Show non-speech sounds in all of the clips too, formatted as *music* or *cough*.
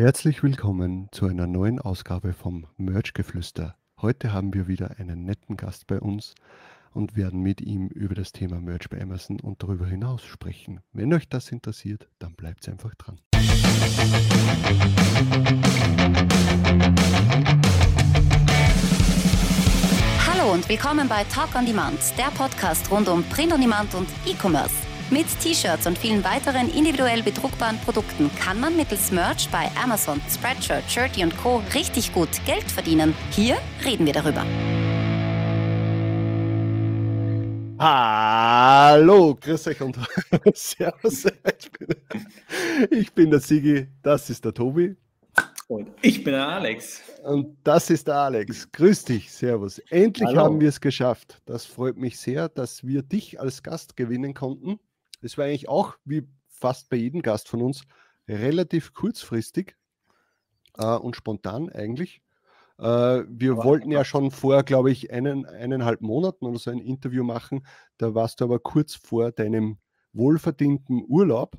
Herzlich willkommen zu einer neuen Ausgabe vom Merch-Geflüster. Heute haben wir wieder einen netten Gast bei uns und werden mit ihm über das Thema Merch bei Amazon und darüber hinaus sprechen. Wenn euch das interessiert, dann bleibt einfach dran. Hallo und willkommen bei Talk on Demand, der Podcast rund um Print on Demand und E-Commerce. Mit T-Shirts und vielen weiteren individuell bedruckbaren Produkten kann man mittels Merch bei Amazon, Spreadshirt, Shirty und Co. richtig gut Geld verdienen. Hier reden wir darüber. Hallo, grüß euch und *laughs* Servus. Ich bin, ich bin der Sigi, das ist der Tobi. Und ich bin der Alex. Und das ist der Alex. Grüß dich, Servus. Endlich Hallo. haben wir es geschafft. Das freut mich sehr, dass wir dich als Gast gewinnen konnten. Es war eigentlich auch, wie fast bei jedem Gast von uns, relativ kurzfristig äh, und spontan eigentlich. Äh, wir Aber- wollten ja schon vor, glaube ich, einen, eineinhalb Monaten oder so ein Interview machen. Da warst du aber kurz vor deinem wohlverdienten Urlaub.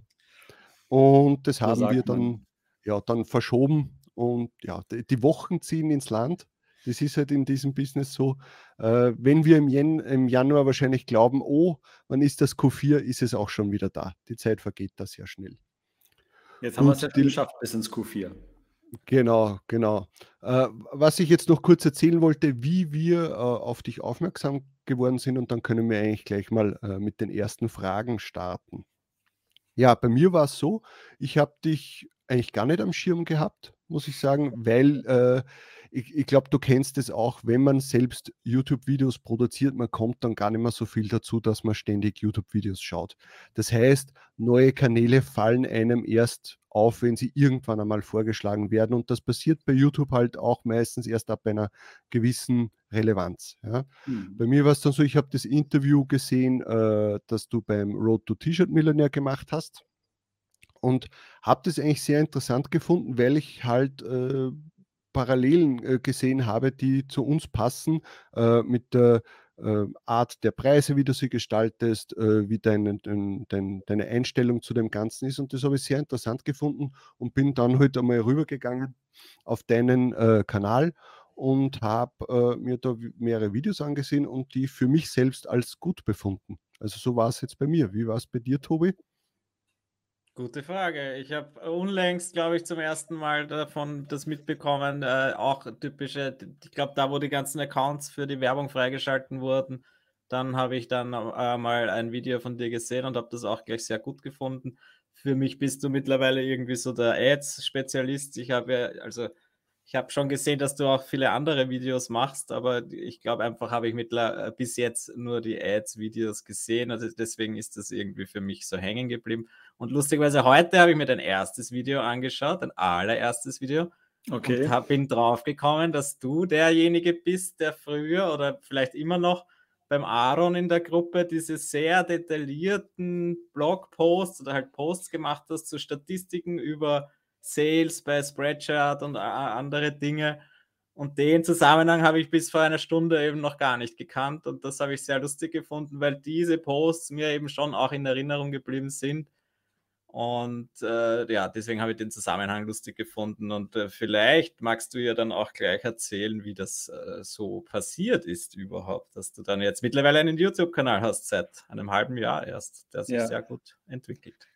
Und das haben wir man. dann, ja, dann verschoben. Und ja, die Wochen ziehen ins Land. Das ist halt in diesem Business so. Äh, wenn wir im, Jan im Januar wahrscheinlich glauben, oh, wann ist das Q4, ist es auch schon wieder da. Die Zeit vergeht da sehr schnell. Jetzt haben wir es ja geschafft bis ins Q4. Genau, genau. Äh, was ich jetzt noch kurz erzählen wollte, wie wir äh, auf dich aufmerksam geworden sind und dann können wir eigentlich gleich mal äh, mit den ersten Fragen starten. Ja, bei mir war es so, ich habe dich eigentlich gar nicht am Schirm gehabt, muss ich sagen, weil äh, ich, ich glaube, du kennst es auch, wenn man selbst YouTube-Videos produziert, man kommt dann gar nicht mehr so viel dazu, dass man ständig YouTube-Videos schaut. Das heißt, neue Kanäle fallen einem erst auf, wenn sie irgendwann einmal vorgeschlagen werden. Und das passiert bei YouTube halt auch meistens erst ab einer gewissen Relevanz. Ja. Hm. Bei mir war es dann so, ich habe das Interview gesehen, äh, das du beim Road to T-Shirt Millionär gemacht hast. Und habe das eigentlich sehr interessant gefunden, weil ich halt äh, Parallelen äh, gesehen habe, die zu uns passen, äh, mit der äh, Art der Preise, wie du sie gestaltest, wie deine, dein, dein, deine Einstellung zu dem Ganzen ist. Und das habe ich sehr interessant gefunden und bin dann heute einmal rübergegangen auf deinen Kanal und habe mir da mehrere Videos angesehen und die für mich selbst als gut befunden. Also so war es jetzt bei mir. Wie war es bei dir, Tobi? Gute Frage. Ich habe unlängst, glaube ich, zum ersten Mal davon das mitbekommen. Äh, auch typische, ich glaube, da, wo die ganzen Accounts für die Werbung freigeschalten wurden, dann habe ich dann äh, mal ein Video von dir gesehen und habe das auch gleich sehr gut gefunden. Für mich bist du mittlerweile irgendwie so der Ads-Spezialist. Ich habe ja, also ich habe schon gesehen, dass du auch viele andere Videos machst, aber ich glaube einfach habe ich mittler, äh, bis jetzt nur die Ads-Videos gesehen. Also deswegen ist das irgendwie für mich so hängen geblieben. Und lustigerweise heute habe ich mir dein erstes Video angeschaut, dein allererstes Video, Okay. und hab, bin draufgekommen, dass du derjenige bist, der früher oder vielleicht immer noch beim Aaron in der Gruppe diese sehr detaillierten Blogposts oder halt Posts gemacht hast zu Statistiken über Sales bei Spreadshirt und andere Dinge. Und den Zusammenhang habe ich bis vor einer Stunde eben noch gar nicht gekannt. Und das habe ich sehr lustig gefunden, weil diese Posts mir eben schon auch in Erinnerung geblieben sind. Und äh, ja, deswegen habe ich den Zusammenhang lustig gefunden. Und äh, vielleicht magst du ja dann auch gleich erzählen, wie das äh, so passiert ist überhaupt, dass du dann jetzt mittlerweile einen YouTube-Kanal hast seit einem halben Jahr erst, der sich Ja. sehr gut entwickelt.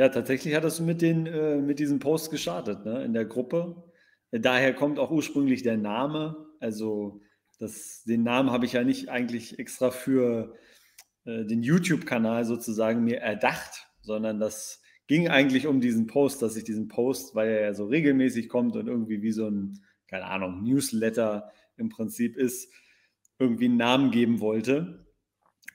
Ja, tatsächlich hat das mit, den, äh, mit diesem Post gestartet ne, in der Gruppe. Daher kommt auch ursprünglich der Name. Also das, den Namen habe ich ja nicht eigentlich extra für äh, den YouTube-Kanal sozusagen mir erdacht, sondern das ging eigentlich um diesen Post, dass ich diesen Post, weil er ja so regelmäßig kommt und irgendwie wie so ein, keine Ahnung, Newsletter im Prinzip ist, irgendwie einen Namen geben wollte.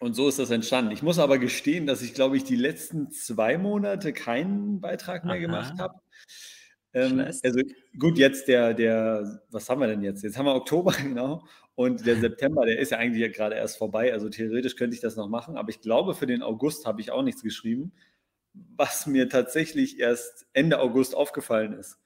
Und so ist das entstanden. Ich muss aber gestehen, dass ich, glaube ich, die letzten zwei Monate keinen Beitrag mehr Aha. gemacht habe. Ähm, also gut, jetzt der, der, was haben wir denn jetzt? Jetzt haben wir Oktober, *laughs* genau. Und der September, der ist ja eigentlich ja gerade erst vorbei. Also theoretisch könnte ich das noch machen. Aber ich glaube, für den August habe ich auch nichts geschrieben, was mir tatsächlich erst Ende August aufgefallen ist.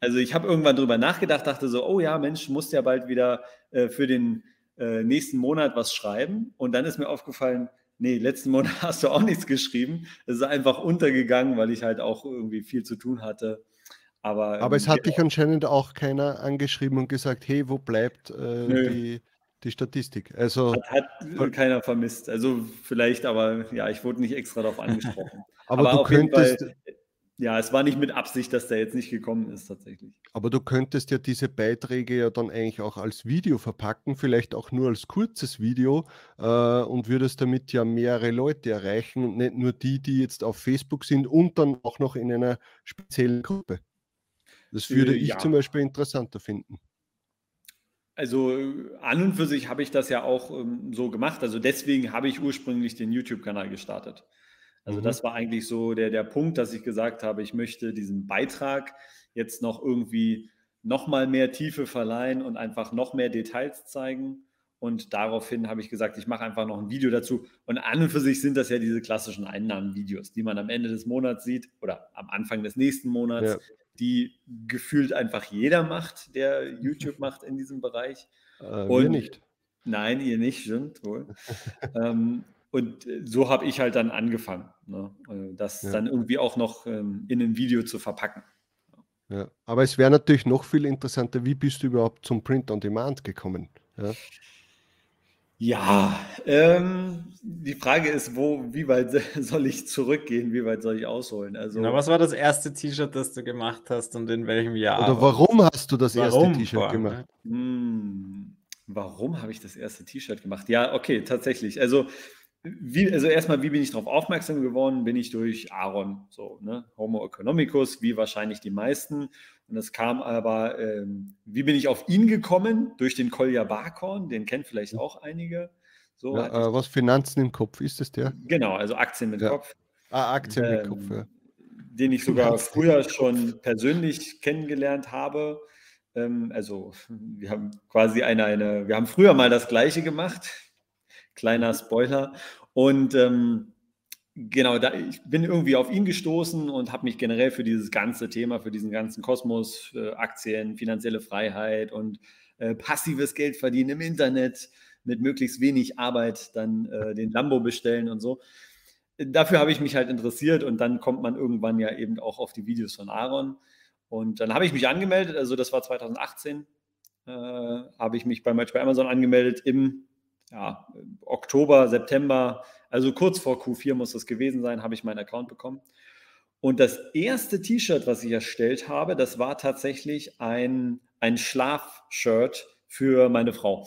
Also ich habe irgendwann drüber nachgedacht, dachte so, oh ja, Mensch, musst ja bald wieder äh, für den äh, nächsten Monat was schreiben. Und dann ist mir aufgefallen, nee, letzten Monat *laughs* hast du auch nichts geschrieben. Es ist einfach untergegangen, weil ich halt auch irgendwie viel zu tun hatte. Aber, Aber es hat dich anscheinend auch keiner angeschrieben und gesagt, hey, wo bleibt äh, die, die Statistik? Also, Hat, hat keiner vermisst. Also vielleicht, aber ja, ich wurde nicht extra darauf angesprochen. *laughs* aber, du auf jeden könntest, Fall, ja, es war nicht mit Absicht, dass der jetzt nicht gekommen ist, tatsächlich. aber du könntest ja diese Beiträge ja dann eigentlich auch als Video verpacken, vielleicht auch nur als kurzes Video äh, und würdest damit ja mehrere Leute erreichen und nicht nur die, die jetzt auf Facebook sind und dann auch noch in einer speziellen Gruppe. Das würde Äh, ich ja. zum Beispiel interessanter finden. Also äh, an und für sich habe ich das ja auch ähm, so gemacht. Also deswegen habe ich ursprünglich den YouTube-Kanal gestartet. Also Mhm. das war eigentlich so der, der Punkt, dass ich gesagt habe, ich möchte diesen Beitrag jetzt noch irgendwie noch mal mehr Tiefe verleihen und einfach noch mehr Details zeigen. Und daraufhin habe ich gesagt, ich mache einfach noch ein Video dazu. Und an und für sich sind das ja diese klassischen Einnahmenvideos, die man am Ende des Monats sieht oder am Anfang des nächsten Monats, Ja. die gefühlt einfach jeder macht, der YouTube macht in diesem Bereich. Äh, wir Und- nicht. Nein, ihr nicht, stimmt wohl. *laughs* ähm, und äh, so habe ich halt dann angefangen, ne? äh, das Ja. dann irgendwie auch noch ähm, in ein Video zu verpacken. Ja. Aber es wäre natürlich noch viel interessanter, wie bist du überhaupt zum Print on Demand gekommen? Ja. Ja, ähm, die Frage ist, wo, wie weit *laughs* soll ich zurückgehen, wie weit soll ich ausholen? Also, Na, was war das erste T-Shirt, das du gemacht hast und in welchem Jahr? Oder warum hast du das Warum erste T-Shirt gemacht? Hm, warum habe ich das erste T-Shirt gemacht? Ja, okay, tatsächlich. Also, wie, also erstmal, wie bin ich darauf aufmerksam geworden? Bin ich durch Aaron, so, ne? Homo economicus, wie wahrscheinlich die meisten. Und es kam aber, ähm, wie bin ich auf ihn gekommen? Durch den Kolja Barkhorn, den kennt vielleicht auch einige. So, Ja, äh, was Finanzen im Kopf ist es der? genau, also Aktien mit Ja. Kopf. Ah, Aktien mit Ähm, Kopf, ja. den ich sogar früher schon persönlich kennengelernt habe. Ähm, also wir haben quasi eine, eine, wir haben früher mal das Gleiche gemacht. Kleiner Spoiler. Und ähm, genau, da, ich bin irgendwie auf ihn gestoßen und habe mich generell für dieses ganze Thema, für diesen ganzen Kosmos, Aktien, finanzielle Freiheit und äh, passives Geld verdienen im Internet mit möglichst wenig Arbeit dann äh, den Lambo bestellen und so dafür habe ich mich halt interessiert und dann kommt man irgendwann ja eben auch auf die Videos von Aaron. Und dann habe ich mich angemeldet, also das war 2018, äh, habe ich mich bei bei Amazon angemeldet im ja, Oktober, September, also kurz vor Q4 muss das gewesen sein, habe ich meinen Account bekommen. Und das erste T-Shirt, was ich erstellt habe, das war tatsächlich ein, ein Schlafshirt für meine Frau.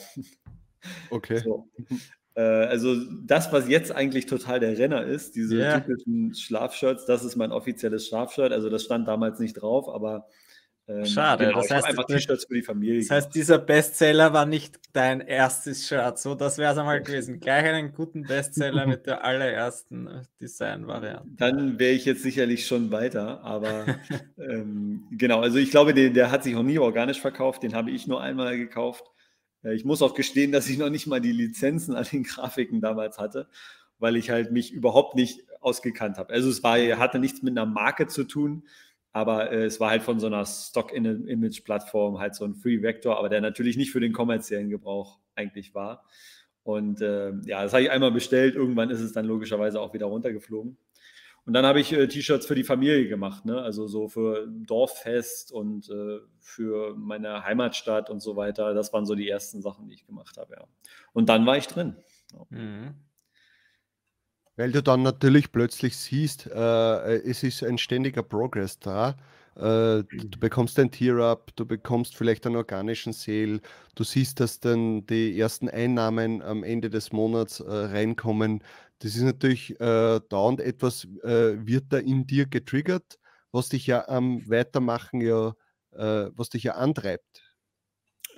Okay. So. Äh, also das, was jetzt eigentlich total der Renner ist, diese Ja. typischen Schlafshirts, das ist mein offizielles Schlafshirt. Also das stand damals nicht drauf, aber ähm, Schade, genau, das heißt, einfach T-Shirts für die Familie. Das heißt, dieser Bestseller war nicht dein erstes Shirt. So, das wäre es einmal gewesen. Gleich einen guten Bestseller mit der allerersten äh, Design-Variante. Dann wäre ich jetzt sicherlich schon weiter, aber *laughs* ähm, genau, also ich glaube, der, der hat sich noch nie organisch verkauft, den habe ich nur einmal gekauft. Äh, Ich muss auch gestehen, dass ich noch nicht mal die Lizenzen an den Grafiken damals hatte, weil ich halt mich überhaupt nicht ausgekannt habe. Also es war, hatte nichts mit einer Marke zu tun, aber äh, es war halt von so einer Stock-Image-Plattform halt so ein Free Vector, aber der natürlich nicht für den kommerziellen Gebrauch eigentlich war. Und äh, ja, das habe ich einmal bestellt. Irgendwann ist es dann logischerweise auch wieder runtergeflogen. Und dann habe ich äh, T-Shirts für die Familie gemacht, ne? also so für Dorffest und äh, für meine Heimatstadt und so weiter. Das waren so die ersten Sachen, die ich gemacht habe, ja. Und dann war ich drin. Mhm. Weil du dann natürlich plötzlich siehst, äh, es ist ein ständiger Progress da. Äh, du bekommst ein Tier-Up, du bekommst vielleicht einen organischen Sale, du siehst, dass dann die ersten Einnahmen am Ende des Monats äh, reinkommen. Das ist natürlich äh, dauernd etwas, äh, wird da in dir getriggert, was dich ja am Weitermachen ja, äh, was dich ja antreibt.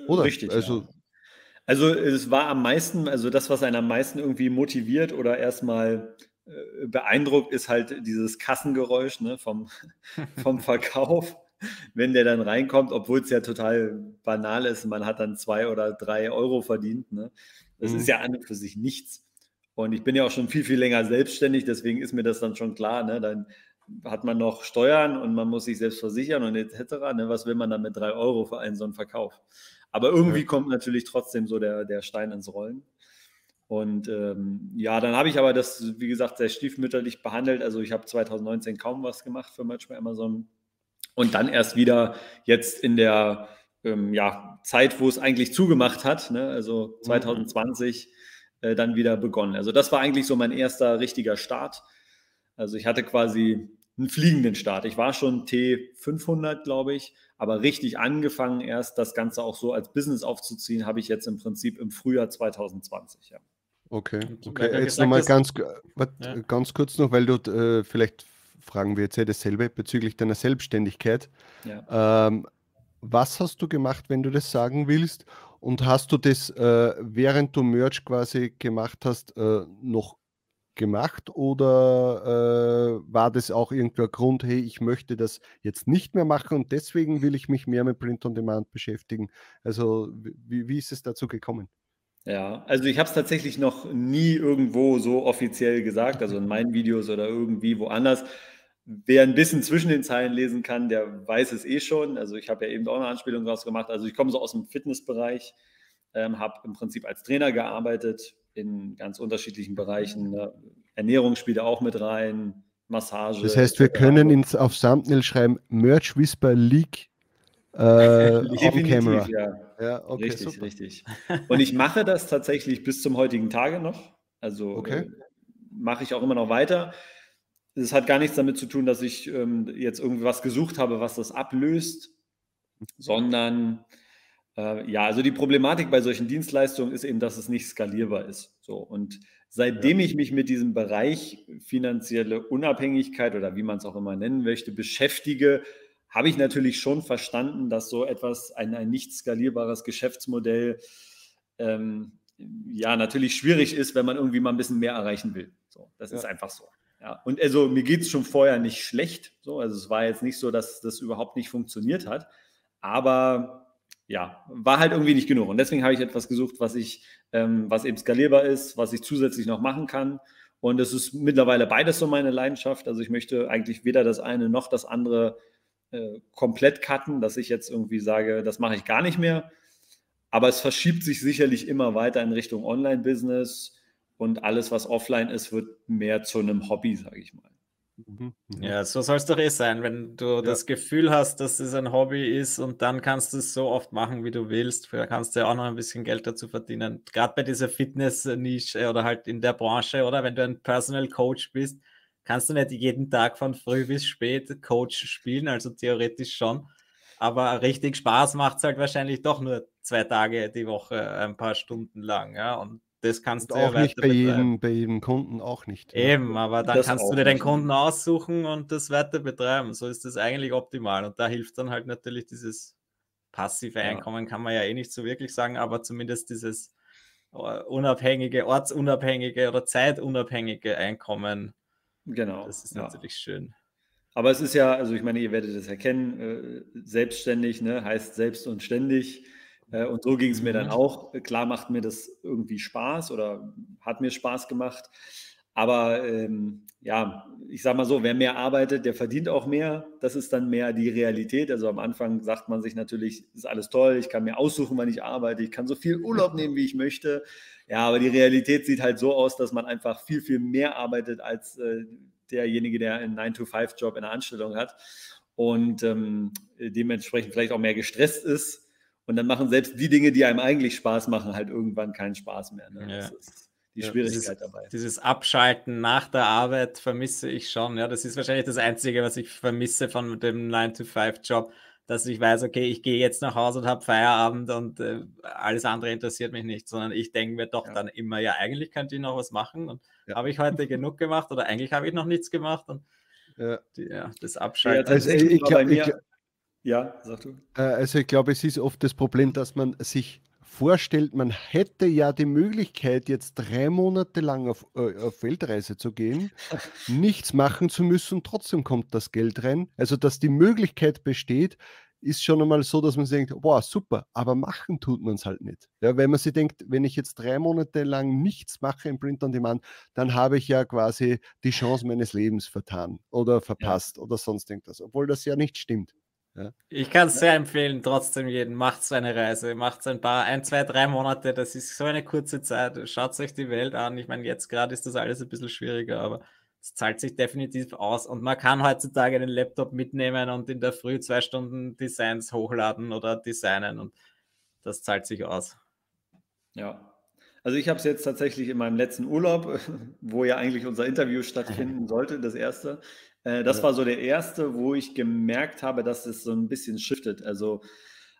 Oder? Richtig. Also- ja. Also es war am meisten, also das, was einen am meisten irgendwie motiviert oder erstmal äh, beeindruckt, ist halt dieses Kassengeräusch ne, vom, *laughs* vom Verkauf. Wenn der dann reinkommt, obwohl es ja total banal ist, man hat dann zwei oder drei Euro verdient. Ne? Das Mhm. ist ja an und für sich nichts. Und ich bin ja auch schon viel, viel länger selbstständig, deswegen ist mir das dann schon klar. Ne? Dann hat man noch Steuern und man muss sich selbst versichern und etc. Ne? Was will man dann mit drei Euro für einen so einen Verkauf? Aber irgendwie Ja. kommt natürlich trotzdem so der, der Stein ins Rollen. Und ähm, ja, dann habe ich aber das, wie gesagt, sehr stiefmütterlich behandelt. Also ich habe 2019 kaum was gemacht für Merch bei Amazon. Und dann erst wieder jetzt in der ähm, ja, Zeit, wo es eigentlich zugemacht hat, ne? also 2020, mhm. äh, dann wieder begonnen. Also das war eigentlich so mein erster richtiger Start. Also ich hatte quasi einen fliegenden Start. Ich war schon T500, glaube ich, aber richtig angefangen erst, das Ganze auch so als Business aufzuziehen, habe ich jetzt im Prinzip im Frühjahr 2020. Ja. Okay, okay. Jetzt nochmal ganz, ja. ganz kurz noch, weil du äh, vielleicht fragen wir jetzt ja dasselbe bezüglich deiner Selbstständigkeit. Ja. Ähm, was hast du gemacht, wenn du das sagen willst? Und hast du das, äh, während du Merch quasi gemacht hast, äh, noch gemacht oder äh, war das auch irgendein Grund, hey, ich möchte das jetzt nicht mehr machen und deswegen will ich mich mehr mit Print on Demand beschäftigen? Also wie, wie ist es dazu gekommen? Ja, also ich habe es tatsächlich noch nie irgendwo so offiziell gesagt, also in meinen Videos oder irgendwie woanders. Wer ein bisschen zwischen den Zeilen lesen kann, der weiß es eh schon. Also ich habe ja eben auch eine Anspielung daraus gemacht. Also ich komme so aus dem Fitnessbereich, ähm, habe im Prinzip als Trainer gearbeitet in ganz unterschiedlichen Bereichen. Ne? Ernährung spielt auch mit rein, Massage. Das heißt, wir können ins, auf Thumbnail schreiben, Merch Whisper Leak äh, *laughs* on Camera. Ja. ja okay, richtig, super. richtig. Und ich mache das tatsächlich bis zum heutigen Tage noch. Also okay. äh, mache ich auch immer noch weiter es hat gar nichts damit zu tun, dass ich ähm, jetzt irgendwie was gesucht habe, was das ablöst, sondern äh, ja, also die Problematik bei solchen Dienstleistungen ist eben, dass es nicht skalierbar ist. So und seitdem ja. ich mich mit diesem Bereich finanzielle Unabhängigkeit oder wie man es auch immer nennen möchte, beschäftige, habe ich natürlich schon verstanden, dass so etwas, ein, ein nicht skalierbares Geschäftsmodell, ähm, ja, natürlich schwierig ist, wenn man irgendwie mal ein bisschen mehr erreichen will. So, das ja. ist einfach so. Ja, und also mir geht es schon vorher nicht schlecht. So, also es war jetzt nicht so, dass das überhaupt nicht funktioniert hat. Aber ja, war halt irgendwie nicht genug. Und deswegen habe ich etwas gesucht, was ich, ähm, was eben skalierbar ist, was ich zusätzlich noch machen kann. Und es ist mittlerweile beides so meine Leidenschaft. Also ich möchte eigentlich weder das eine noch das andere äh, komplett cutten, dass ich jetzt irgendwie sage, das mache ich gar nicht mehr. Aber es verschiebt sich sicherlich immer weiter in Richtung Online-Business und alles, was offline ist, wird mehr zu einem Hobby, sage ich mal. Mhm, mhm. Ja, so soll es doch eh sein, wenn du ja. das Gefühl hast, dass es ein Hobby ist und dann kannst du es so oft machen, wie du willst. Da kannst du ja auch noch ein bisschen Geld dazu verdienen. Gerade bei dieser Fitness-Nische oder halt in der Branche, oder wenn du ein Personal Coach bist, kannst du nicht jeden Tag von früh bis spät Coach spielen, also theoretisch schon. Aber richtig Spaß macht es halt wahrscheinlich doch nur zwei Tage die Woche, ein paar Stunden lang. Ja? Und das kannst und du auch ja nicht bei jedem, bei jedem Kunden auch nicht. Eben, aber dann das kannst du dir den Kunden aussuchen und das weiter betreiben. So ist das eigentlich optimal. Und da hilft dann halt natürlich dieses passive ja. Einkommen, kann man ja eh nicht so wirklich sagen, aber zumindest dieses äh, unabhängige, ortsunabhängige oder zeitunabhängige Einkommen. Genau. Das ist natürlich schön. Aber es ist ja, also ich meine, ihr werdet es erkennen, äh, selbstständig ne, heißt selbst und ständig. Äh, und so ging es mir dann mhm. auch. Klar macht mir das irgendwie Spaß oder hat mir Spaß gemacht. Aber ähm, ja, ich sage mal so, wer mehr arbeitet, der verdient auch mehr. Das ist dann mehr die Realität. Also am Anfang sagt man sich natürlich, ist alles toll, ich kann mir aussuchen, wann ich arbeite, ich kann so viel Urlaub nehmen, wie ich möchte. Ja, aber die Realität sieht halt so aus, dass man einfach viel, viel mehr arbeitet als äh, derjenige, der einen 9-to-5-Job in der Anstellung hat und ähm, dementsprechend vielleicht auch mehr gestresst ist und dann machen selbst die Dinge, die einem eigentlich Spaß machen, halt irgendwann keinen Spaß mehr. Ne? Ja. Das ist die Schwierigkeit dieses, dabei. Dieses Abschalten nach der Arbeit vermisse ich schon. Ja, das ist wahrscheinlich das Einzige, was ich vermisse von dem 9-to-5-Job, dass ich weiß, okay, ich gehe jetzt nach Hause und habe Feierabend und äh, alles andere interessiert mich nicht, sondern ich denke mir doch ja. dann immer, ja, eigentlich könnte ich noch was machen und ja. habe ich heute genug gemacht oder eigentlich habe ich noch nichts gemacht und ja. Die, das Abschalten. also ich, ich, ich, ja, sag du. Äh, also ich glaube, es ist oft das Problem, dass man sich vorstellt, man hätte ja die Möglichkeit, jetzt drei Monate lang auf, äh, auf Weltreise zu gehen, *laughs* nichts machen zu müssen, trotzdem kommt das Geld rein. Also, dass die Möglichkeit besteht, ist schon einmal so, dass man sich denkt, boah, super, aber machen tut man es halt nicht. Ja, wenn man sich denkt, wenn ich jetzt drei Monate lang nichts mache im Print on Demand, dann habe ich ja quasi die Chance meines Lebens vertan oder verpasst ja. oder sonst irgendwas, obwohl das ja nicht stimmt. Ja. Ich kann es sehr empfehlen, trotzdem jeden. Macht so eine Reise, macht ein paar, ein, zwei, drei Monate. Das ist so eine kurze Zeit. Schaut euch die Welt an. Ich meine, jetzt gerade ist das alles ein bisschen schwieriger, aber es zahlt sich definitiv aus und man kann heutzutage den Laptop mitnehmen und in der Früh zwei Stunden Designs hochladen oder designen und das zahlt sich aus. Ja, also ich habe es jetzt tatsächlich in meinem letzten Urlaub, *laughs* wo ja eigentlich unser Interview stattfinden *laughs* sollte, das erste. Äh, das ja. war so der erste, wo ich gemerkt habe, dass es so ein bisschen shiftet. Also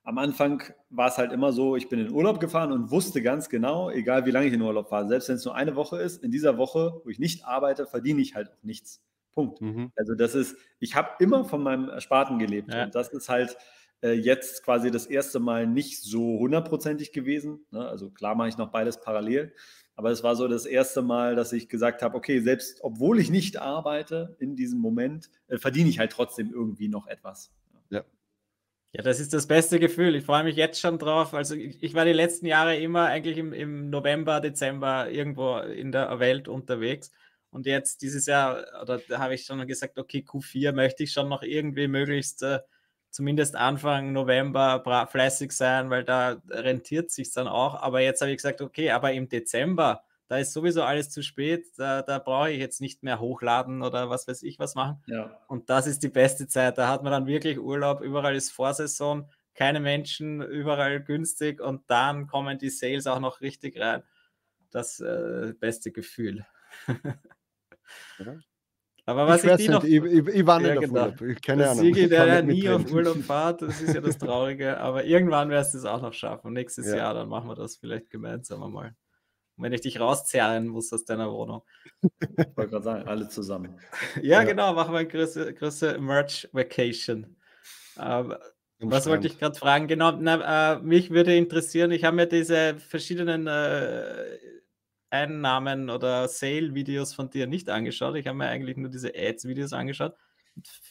am Anfang war es halt immer so, ich bin in Urlaub gefahren und wusste ganz genau, egal wie lange ich in Urlaub fahre, selbst wenn es nur eine Woche ist, in dieser Woche, wo ich nicht arbeite, verdiene ich halt auch nichts. Punkt. Mhm. Also das ist, ich habe immer von meinem Ersparten gelebt ja. und das ist halt äh, jetzt quasi das erste Mal nicht so hundertprozentig gewesen. Ne? Also klar mache ich noch beides parallel, aber es war so das erste Mal, dass ich gesagt habe, okay, selbst obwohl ich nicht arbeite in diesem Moment, äh, verdiene ich halt trotzdem irgendwie noch etwas. Ja. Ja, das ist das beste Gefühl. Ich freue mich jetzt schon drauf. Also ich, ich war die letzten Jahre immer eigentlich im, im, November, Dezember irgendwo in der Welt unterwegs. Und jetzt dieses Jahr, oder da habe ich schon gesagt, okay, Q4 möchte ich schon noch irgendwie möglichst äh, zumindest Anfang November fleißig sein, weil da rentiert sich dann auch. Aber jetzt habe ich gesagt, okay, aber im Dezember, da ist sowieso alles zu spät, da, da brauche ich jetzt nicht mehr hochladen oder was weiß ich was machen. Ja. Und das ist die beste Zeit. Da hat man dann wirklich Urlaub, überall ist Vorsaison, keine Menschen, überall günstig und dann kommen die Sales auch noch richtig rein. Das äh, beste Gefühl. *laughs* Aber was ich, ich, noch, ich, ich, ich war nicht ja, auf genau. Urlaub. Keine Ahnung. Sigi, der ja nie auf Urlaub fährt, das ist ja das Traurige. Aber irgendwann wirst du es auch noch schaffen. Nächstes ja. Jahr, dann machen wir das vielleicht gemeinsam einmal. Und wenn ich dich rauszerren muss aus deiner Wohnung. Ich wollte gerade sagen, alle zusammen. *laughs* ja, ja, genau, machen wir eine größere, größere Merch-Vacation. Ähm, was wollte ich gerade fragen? Genau, na, äh, mich würde interessieren, ich habe mir diese verschiedenen äh, Einnahmen oder Sale-Videos von dir nicht angeschaut. Ich habe mir eigentlich nur diese Ads-Videos angeschaut.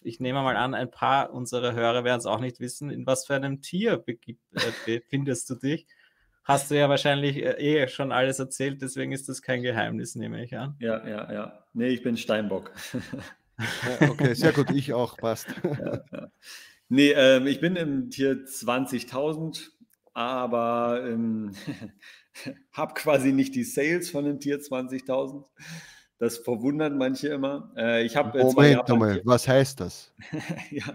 Ich nehme mal an, ein paar unserer Hörer werden es auch nicht wissen, in was für einem Tier äh, befindest du dich. Hast du ja wahrscheinlich äh, eh schon alles erzählt, deswegen ist das kein Geheimnis, nehme ich an. Ja, ja, ja. Nee, ich bin Steinbock. *laughs* okay, sehr gut, ich auch, passt. *laughs* ja, ja. Nee, ähm, ich bin im Tier 20.000, aber ähm, *laughs* *laughs* habe quasi nicht die Sales von dem Tier 20.000. Das verwundert manche immer. Äh, ich habe Moment mal, was heißt das? *laughs* ja.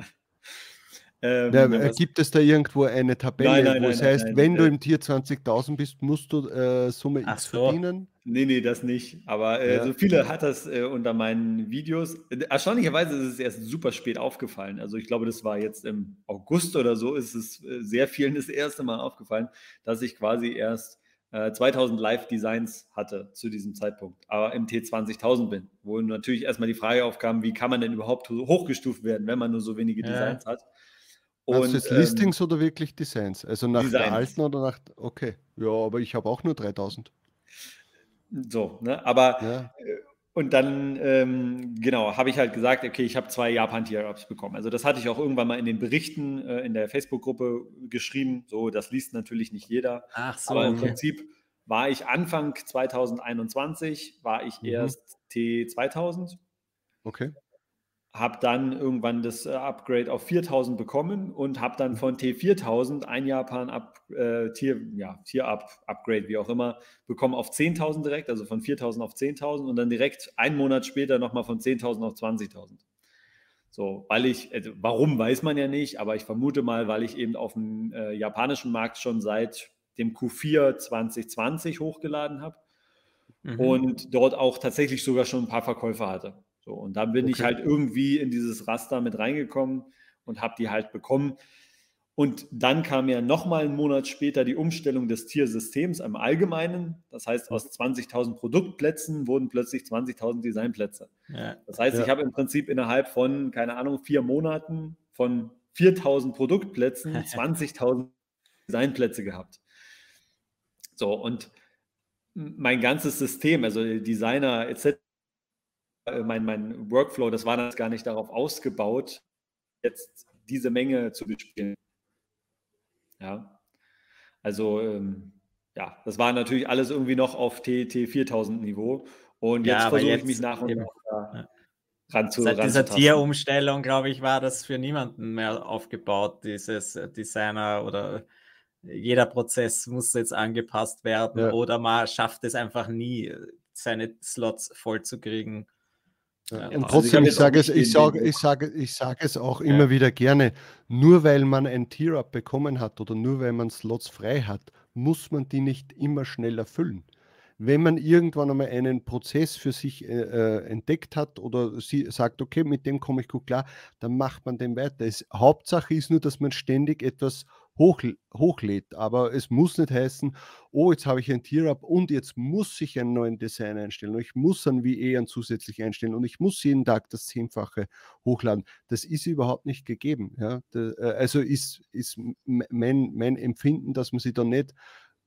Ähm, ja, gibt es da irgendwo eine Tabelle, nein, nein, wo nein, es heißt, wenn du im Tier 20.000 bist, musst du äh, Summe Ach X so. verdienen? Nee, nee, das nicht. Aber äh, ja. so viele hat das äh, unter meinen Videos. Erstaunlicherweise ist es erst super spät aufgefallen. Also ich glaube, das war jetzt im August oder so, ist es äh, sehr vielen das erste Mal aufgefallen, dass ich quasi erst 2000 äh, Live-Designs hatte zu diesem Zeitpunkt, aber im T20000 bin, wo natürlich erstmal die Frage aufkam, wie kann man denn überhaupt hochgestuft werden, wenn man nur so wenige Designs ja. hat. Und, du jetzt ähm, Listings oder wirklich Designs? Also nach Designs. der alten oder nach, okay, ja, aber ich habe auch nur 3000. So, ne, aber ja. Und dann, ähm, genau, habe ich halt gesagt, okay, ich habe zwei Japan-Tier-Ups bekommen. Also das hatte ich auch irgendwann mal in den Berichten äh, in der Facebook-Gruppe geschrieben. So, das liest natürlich nicht jeder. Ach so. Aber im okay. Prinzip war ich Anfang 2021, war ich mhm. erst T2000. Okay habe dann irgendwann das äh, Upgrade auf 4000 bekommen und habe dann von T4000 ein Japan Up, äh, Tier, ja, Tier Up, Upgrade, wie auch immer, bekommen auf 10.000 direkt, also von 4000 auf 10.000 und dann direkt einen Monat später nochmal von 10.000 auf 20.000. So, weil ich, also warum weiß man ja nicht, aber ich vermute mal, weil ich eben auf dem äh, japanischen Markt schon seit dem Q4 2020 hochgeladen habe mhm. und dort auch tatsächlich sogar schon ein paar Verkäufer hatte. So, und dann bin okay. ich halt irgendwie in dieses Raster mit reingekommen und habe die halt bekommen. Und dann kam ja nochmal einen Monat später die Umstellung des Tiersystems im Allgemeinen. Das heißt, aus 20.000 Produktplätzen wurden plötzlich 20.000 Designplätze. Ja. Das heißt, ja. ich habe im Prinzip innerhalb von, keine Ahnung, vier Monaten von 4.000 Produktplätzen *laughs* 20.000 Designplätze gehabt. So, und mein ganzes System, also Designer etc., mein, mein Workflow, das war dann gar nicht darauf ausgebaut, jetzt diese Menge zu bespielen. Ja, also ähm, ja, das war natürlich alles irgendwie noch auf TT 4000 Niveau und jetzt ja, versuche ich mich nach und nach ja. ran zu Seit dieser Tierumstellung, glaube ich, war das für niemanden mehr aufgebaut, dieses äh, Designer oder jeder Prozess muss jetzt angepasst werden ja. oder man schafft es einfach nie, seine Slots voll zu kriegen. Ja, und also trotzdem, ich, ich sage es, ich sage, ich sage, ich sage es auch ja. immer wieder gerne, nur weil man ein Tier-Up bekommen hat oder nur weil man Slots frei hat, muss man die nicht immer schnell erfüllen. Wenn man irgendwann einmal einen Prozess für sich äh, äh entdeckt hat oder sie sagt, okay, mit dem komme ich gut klar, dann macht man den weiter. Es, Hauptsache ist nur, dass man ständig etwas hoch, hochlädt. Aber es muss nicht heißen, oh, jetzt habe ich ein Tier-Up und jetzt muss ich einen neuen Design einstellen und ich muss einen VE zusätzlich einstellen und ich muss jeden Tag das Zehnfache hochladen. Das ist überhaupt nicht gegeben. Ja? Äh, also ist, ist mein, mein Empfinden, dass man sich da nicht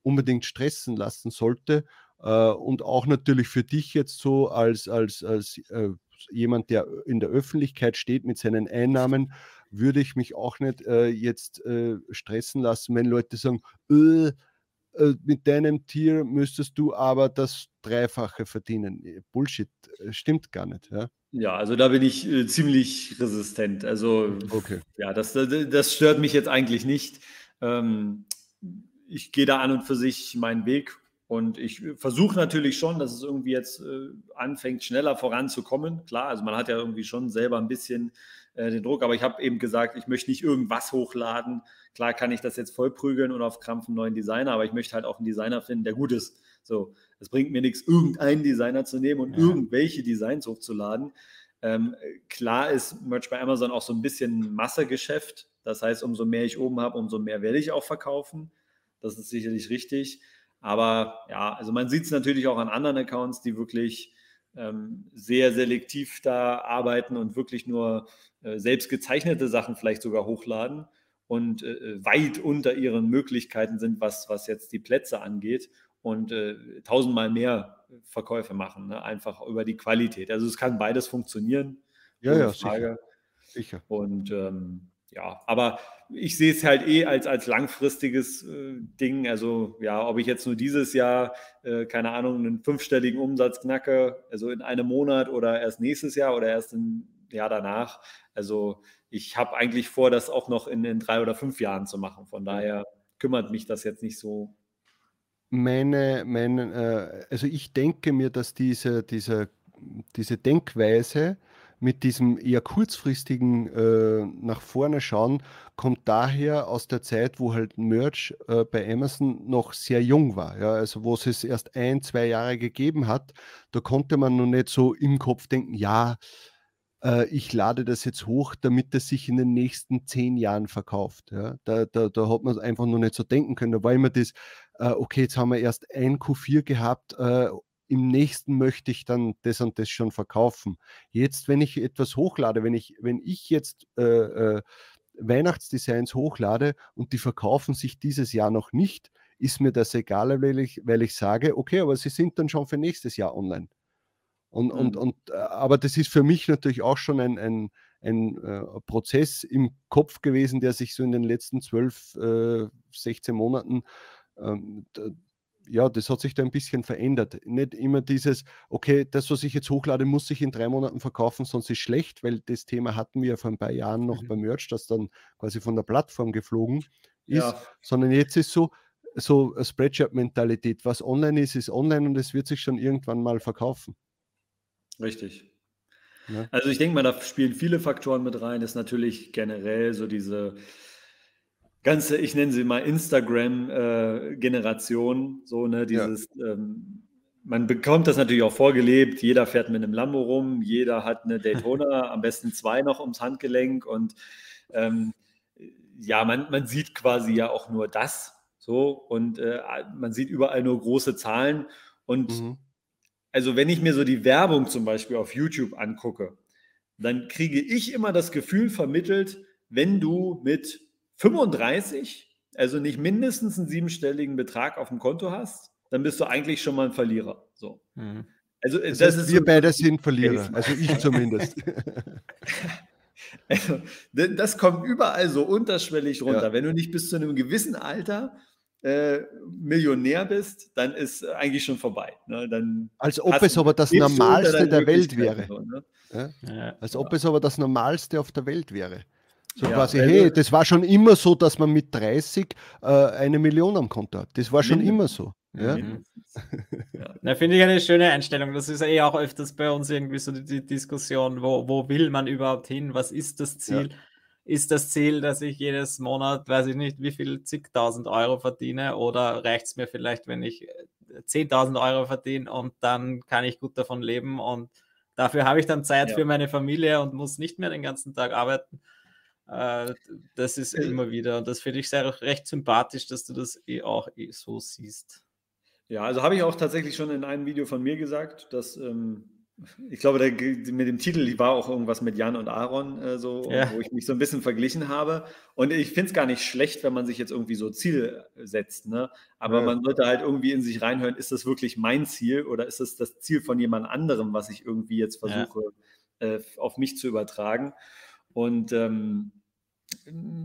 unbedingt stressen lassen sollte. Uh, und auch natürlich für dich jetzt so als, als, als äh, jemand, der in der Öffentlichkeit steht mit seinen Einnahmen, würde ich mich auch nicht äh, jetzt äh, stressen lassen, wenn Leute sagen, äh, äh mit deinem Tier müsstest du aber das Dreifache verdienen. Äh, Bullshit, äh, stimmt gar nicht. Ja, ja also da bin ich ziemlich resistent. Also okay. ja, das, das stört mich jetzt eigentlich nicht. Ähm, ich gehe da an und für sich meinen Weg und ich versuche natürlich schon, dass es irgendwie jetzt äh, anfängt, schneller voranzukommen. Klar, also man hat ja irgendwie schon selber ein bisschen äh, den Druck, aber ich habe eben gesagt, ich möchte nicht irgendwas hochladen. Klar kann ich das jetzt vollprügeln und auf Krampf einen neuen Designer, aber ich möchte halt auch einen Designer finden, der gut ist. So, es bringt mir nichts, irgendeinen Designer zu nehmen und ja. irgendwelche Designs hochzuladen. Ähm, klar ist Merch bei Amazon auch so ein bisschen Massegeschäft. Das heißt, umso mehr ich oben habe, umso mehr werde ich auch verkaufen. Das ist sicherlich richtig. Aber ja, also man sieht es natürlich auch an anderen Accounts, die wirklich ähm, sehr selektiv da arbeiten und wirklich nur selbst gezeichnete Sachen vielleicht sogar hochladen und äh, äh, weit unter ihren Möglichkeiten sind, was, was jetzt die Plätze angeht und äh, tausendmal mehr Verkäufe machen, ne? einfach über die Qualität. Also es kann beides funktionieren. Ja, ja, Frage. sicher. sicher. Und ähm, ja, aber ich sehe es halt eh als, als langfristiges äh, Ding. Also ja, ob ich jetzt nur dieses Jahr, äh, keine Ahnung, einen fünfstelligen Umsatz knacke, also in einem Monat oder erst nächstes Jahr oder erst im Jahr danach. Also ich habe eigentlich vor, das auch noch in, in drei oder fünf Jahren zu machen. Von daher kümmert mich das jetzt nicht so. Meine, meine äh, also ich denke mir, dass diese, diese, diese Denkweise, mit diesem eher kurzfristigen äh, nach vorne schauen, kommt daher aus der Zeit, wo halt Merch äh, bei Amazon noch sehr jung war. Ja? Also wo es es erst ein, zwei Jahre gegeben hat, da konnte man noch nicht so im Kopf denken, ja, äh, ich lade das jetzt hoch, damit es sich in den nächsten zehn Jahren verkauft. Ja? Da, da, da hat man einfach noch nicht so denken können. Da war immer das, äh, okay, jetzt haben wir erst ein Q4 gehabt äh, im nächsten möchte ich dann das und das schon verkaufen. Jetzt, wenn ich etwas hochlade, wenn ich, wenn ich jetzt äh, äh, Weihnachtsdesigns hochlade und die verkaufen sich dieses Jahr noch nicht, ist mir das egal, weil ich, weil ich sage, okay, aber sie sind dann schon für nächstes Jahr online. Und, mhm. und, und, äh, aber das ist für mich natürlich auch schon ein, ein, ein äh, Prozess im Kopf gewesen, der sich so in den letzten 12, äh, 16 Monaten ähm, ja, das hat sich da ein bisschen verändert. Nicht immer dieses, okay, das, was ich jetzt hochlade, muss sich in drei Monaten verkaufen, sonst ist schlecht, weil das Thema hatten wir vor ein paar Jahren noch mhm. beim Merch, das dann quasi von der Plattform geflogen ist, ja. sondern jetzt ist so, so eine Spreadshirt-Mentalität. Was online ist, ist online und es wird sich schon irgendwann mal verkaufen. Richtig. Ja. Also ich denke mal, da spielen viele Faktoren mit rein. Das ist natürlich generell so diese ganze, ich nenne sie mal Instagram-Generation, äh, so, ne, dieses, ja. ähm, man bekommt das natürlich auch vorgelebt, jeder fährt mit einem Lambo rum, jeder hat eine Daytona, *laughs* am besten zwei noch ums Handgelenk und ähm, ja, man, man sieht quasi ja auch nur das, so, und äh, man sieht überall nur große Zahlen und mhm. Also wenn ich mir so die Werbung zum Beispiel auf YouTube angucke, dann kriege ich immer das Gefühl vermittelt, wenn du mit 35, also nicht mindestens einen siebenstelligen Betrag auf dem Konto hast, dann bist du eigentlich schon mal ein Verlierer. So. Mhm. Also, das, das ist wir so, beide sind Verlierer, also ich zumindest. *laughs* also, das kommt überall so unterschwellig runter. Ja. Wenn du nicht bis zu einem gewissen Alter äh, Millionär bist, dann ist eigentlich schon vorbei. Ne? Dann Als ob es aber das Normalste der Welt wäre. So, ne? ja? Als ob es aber das Normalste auf der Welt wäre. So ja, quasi, hey, das war schon immer so, dass man mit 30 äh, eine Million am Konto hat. Das war schon immer so. Ja. *laughs* Ja. Na, finde ich eine schöne Einstellung. Das ist eh auch öfters bei uns irgendwie so die, die Diskussion, wo, wo will man überhaupt hin? Was ist das Ziel? Ja. Ist das Ziel, dass ich jedes Monat, weiß ich nicht, wie viel zigtausend Euro verdiene? Oder reicht es mir vielleicht, wenn ich 10.000 äh, Euro verdiene und dann kann ich gut davon leben und dafür habe ich dann Zeit Ja. für meine Familie und muss nicht mehr den ganzen Tag arbeiten? Äh, Das ist Äh, immer wieder und das finde ich sehr recht sympathisch, dass du das eh auch eh so siehst. Ja, also habe ich auch tatsächlich schon in einem Video von mir gesagt, dass ähm, ich glaube, der, mit dem Titel war auch irgendwas mit Jan und Aaron, äh, so, Ja. wo ich mich so ein bisschen verglichen habe. Und ich finde es gar nicht schlecht, wenn man sich jetzt irgendwie so Ziel setzt. Ne? Aber Ja. man sollte halt irgendwie in sich reinhören, ist das wirklich mein Ziel oder ist es das Ziel von jemand anderem, was ich irgendwie jetzt Ja. versuche, äh, auf mich zu übertragen. Und ähm,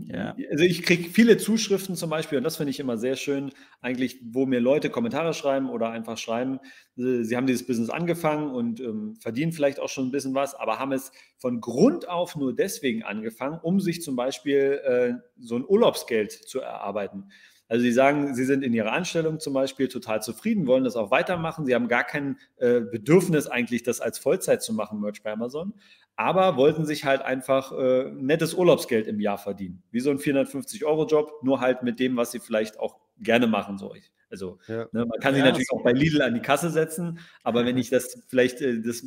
Ja. also ich kriege viele Zuschriften zum Beispiel, und das finde ich immer sehr schön, eigentlich, wo mir Leute Kommentare schreiben oder einfach schreiben, äh, sie haben dieses Business angefangen und ähm, verdienen vielleicht auch schon ein bisschen was, aber haben es von Grund auf nur deswegen angefangen, um sich zum Beispiel äh, so ein Urlaubsgeld zu erarbeiten. Also sie sagen, sie sind in ihrer Anstellung zum Beispiel total zufrieden, wollen das auch weitermachen. Sie haben gar kein äh, Bedürfnis eigentlich, das als Vollzeit zu machen, Merch bei Amazon, aber wollten sich halt einfach äh, nettes Urlaubsgeld im Jahr verdienen. Wie so ein 450-Euro-Job, nur halt mit dem, was sie vielleicht auch gerne machen. So. Ich- Also Ja. ne, man kann sich Ja, natürlich so. auch bei Lidl an die Kasse setzen, aber wenn ich das vielleicht äh, das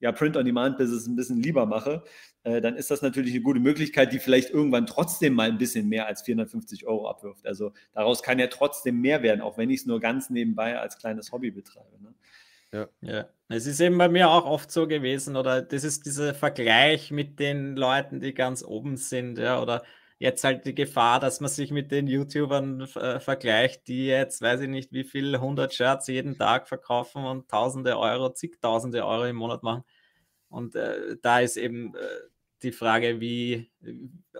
ja, Print-on-Demand-Business ein bisschen lieber mache, äh, dann ist das natürlich eine gute Möglichkeit, die vielleicht irgendwann trotzdem mal ein bisschen mehr als 450 Euro abwirft. Also daraus kann ja trotzdem mehr werden, auch wenn ich es nur ganz nebenbei als kleines Hobby betreibe. Ne? Ja, es ist eben bei mir auch oft so gewesen, oder das ist dieser Vergleich mit den Leuten, die ganz oben sind, ja, oder jetzt halt die Gefahr, dass man sich mit den YouTubern äh, vergleicht, die jetzt, weiß ich nicht, wie viel 100 Shirts jeden Tag verkaufen und tausende Euro, zigtausende Euro im Monat machen. Und äh, da ist eben äh, die Frage, wie,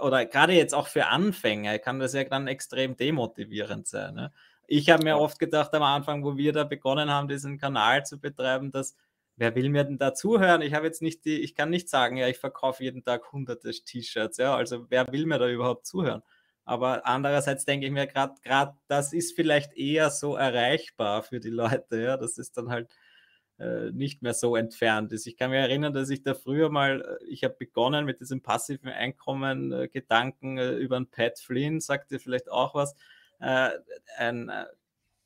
oder gerade jetzt auch für Anfänger, kann das ja dann extrem demotivierend sein. Ne? Ich habe mir oft gedacht am Anfang, wo wir da begonnen haben, diesen Kanal zu betreiben, dass wer will mir denn da zuhören? Ich habe jetzt nicht die, ich kann nicht sagen, ja, ich verkaufe jeden Tag hunderte T-Shirts, ja, also wer will mir da überhaupt zuhören? Aber andererseits denke ich mir gerade, gerade das ist vielleicht eher so erreichbar für die Leute, ja, dass es dann halt äh, nicht mehr so entfernt ist. Ich kann mich erinnern, dass ich da früher mal, äh, ich habe begonnen mit diesem passiven Einkommen, äh, Gedanken äh, über einen Pat Flynn, sagt ihr vielleicht auch was, äh, ein, äh,